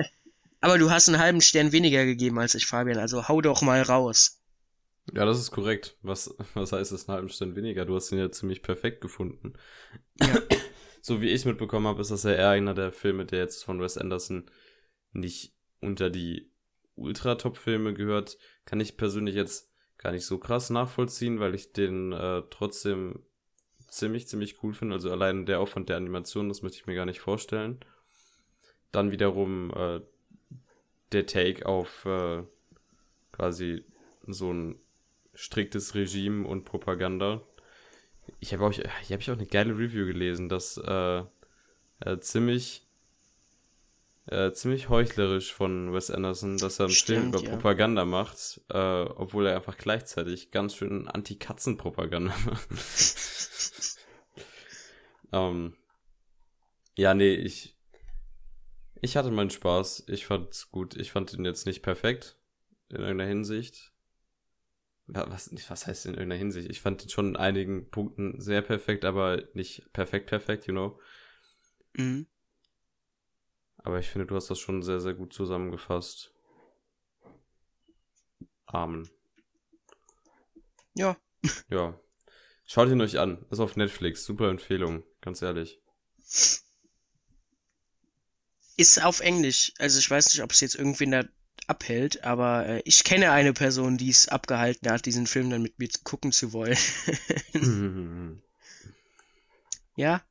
aber du hast einen halben Stern weniger gegeben als ich, Fabian, also hau doch mal raus. Ja, das ist korrekt. Was, was heißt das einen halben Stern weniger? Du hast ihn ja ziemlich perfekt gefunden. Ja. So wie ich mitbekommen habe, ist das ja eher einer der Filme, der jetzt von Wes Anderson nicht unter die Ultra-Top-Filme gehört. Kann ich persönlich jetzt gar nicht so krass nachvollziehen, weil ich den äh, trotzdem ziemlich, ziemlich cool finde. Also allein der Aufwand der Animation, das möchte ich mir gar nicht vorstellen. Dann wiederum äh, der Take auf äh, quasi so ein striktes Regime und Propaganda. Ich habe auch, ich auch eine geile Review gelesen, dass äh, äh, ziemlich äh, ziemlich heuchlerisch von Wes Anderson, dass er Film Stimmt, über ja. Propaganda macht, äh, obwohl er einfach gleichzeitig ganz schön Anti-Katzen-Propaganda macht. ähm, ja, nee, ich ich hatte meinen Spaß. Ich fand's gut. Ich fand ihn jetzt nicht perfekt in irgendeiner Hinsicht. Wa- Was, was heißt in irgendeiner Hinsicht? Ich fand ihn schon in einigen Punkten sehr perfekt, aber nicht perfekt perfekt, you know. Mhm. Aber ich finde, du hast das schon sehr, sehr gut zusammengefasst. Amen. Ja. Ja. Schaut ihn euch an. Ist auf Netflix. Super Empfehlung. Ganz ehrlich. Ist auf Englisch. Also ich weiß nicht, ob es jetzt irgendwen da abhält, aber äh, ich kenne eine Person, die es abgehalten hat, diesen Film dann mit mir gucken zu wollen. ja.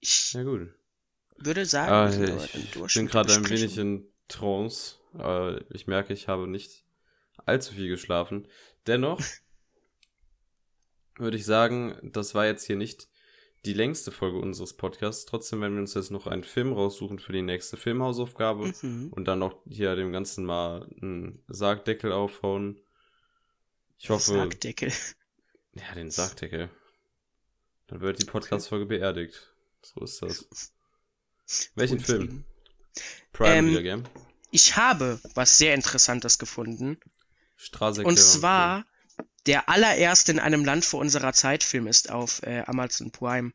Ich ja, gut. Würde sagen, Ah, wir sind ich bin gerade ein wenig in Trance. Ich merke, ich habe nicht allzu viel geschlafen. Dennoch würde ich sagen, das war jetzt hier nicht die längste Folge unseres Podcasts. Trotzdem werden wir uns jetzt noch einen Film raussuchen für die nächste Filmhausaufgabe Mhm. und dann noch hier dem Ganzen mal einen Sargdeckel aufhauen. Ich hoffe, Sargdeckel. ja, den Sargdeckel. Dann wird die Podcast-Folge beerdigt. So ist das. Welchen Film? Prime Ähm, wieder, gell? Ich habe was sehr Interessantes gefunden. Straße Und zwar der allererste in einem Land vor unserer Zeit Film ist auf äh, Amazon Prime.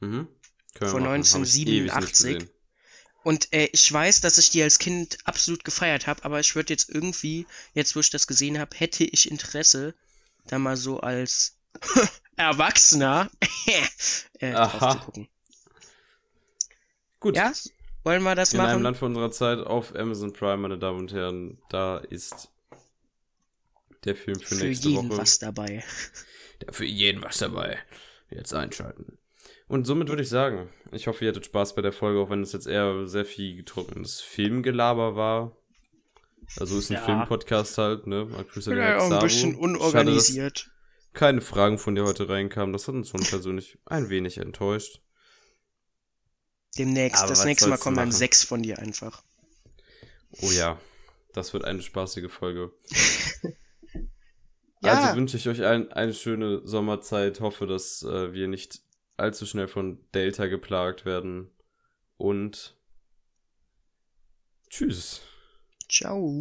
Mhm. Von machen. Hab ich 1987. ewig nicht gesehen. Und äh, ich weiß, dass ich die als Kind absolut gefeiert habe, aber ich würde jetzt irgendwie, jetzt wo ich das gesehen habe, hätte ich Interesse, da mal so als Erwachsener äh, drauf zu gucken. Gut. Ja? Wollen wir das In einem machen? Land von unserer Zeit auf Amazon Prime, meine Damen und Herren, da ist der Film für, Für nächste jeden Woche. was dabei. Da für jeden was dabei. Jetzt einschalten. Und somit würde ich sagen, ich hoffe, ihr hattet Spaß bei der Folge, auch wenn es jetzt eher sehr viel getrunkenes Filmgelaber war. Also ist ein Ja. Filmpodcast halt, ne? Ja, Alex ein bisschen Schade, unorganisiert. dass keine Fragen von dir heute reinkamen. Das hat uns schon persönlich ein wenig enttäuscht. Demnächst. Aber das nächste Mal kommen dann sechs von dir einfach. Oh ja, das wird eine spaßige Folge. Ja. Also wünsche ich euch allen eine schöne Sommerzeit. Hoffe, dass äh, wir nicht allzu schnell von Delta geplagt werden. Und tschüss. Ciao.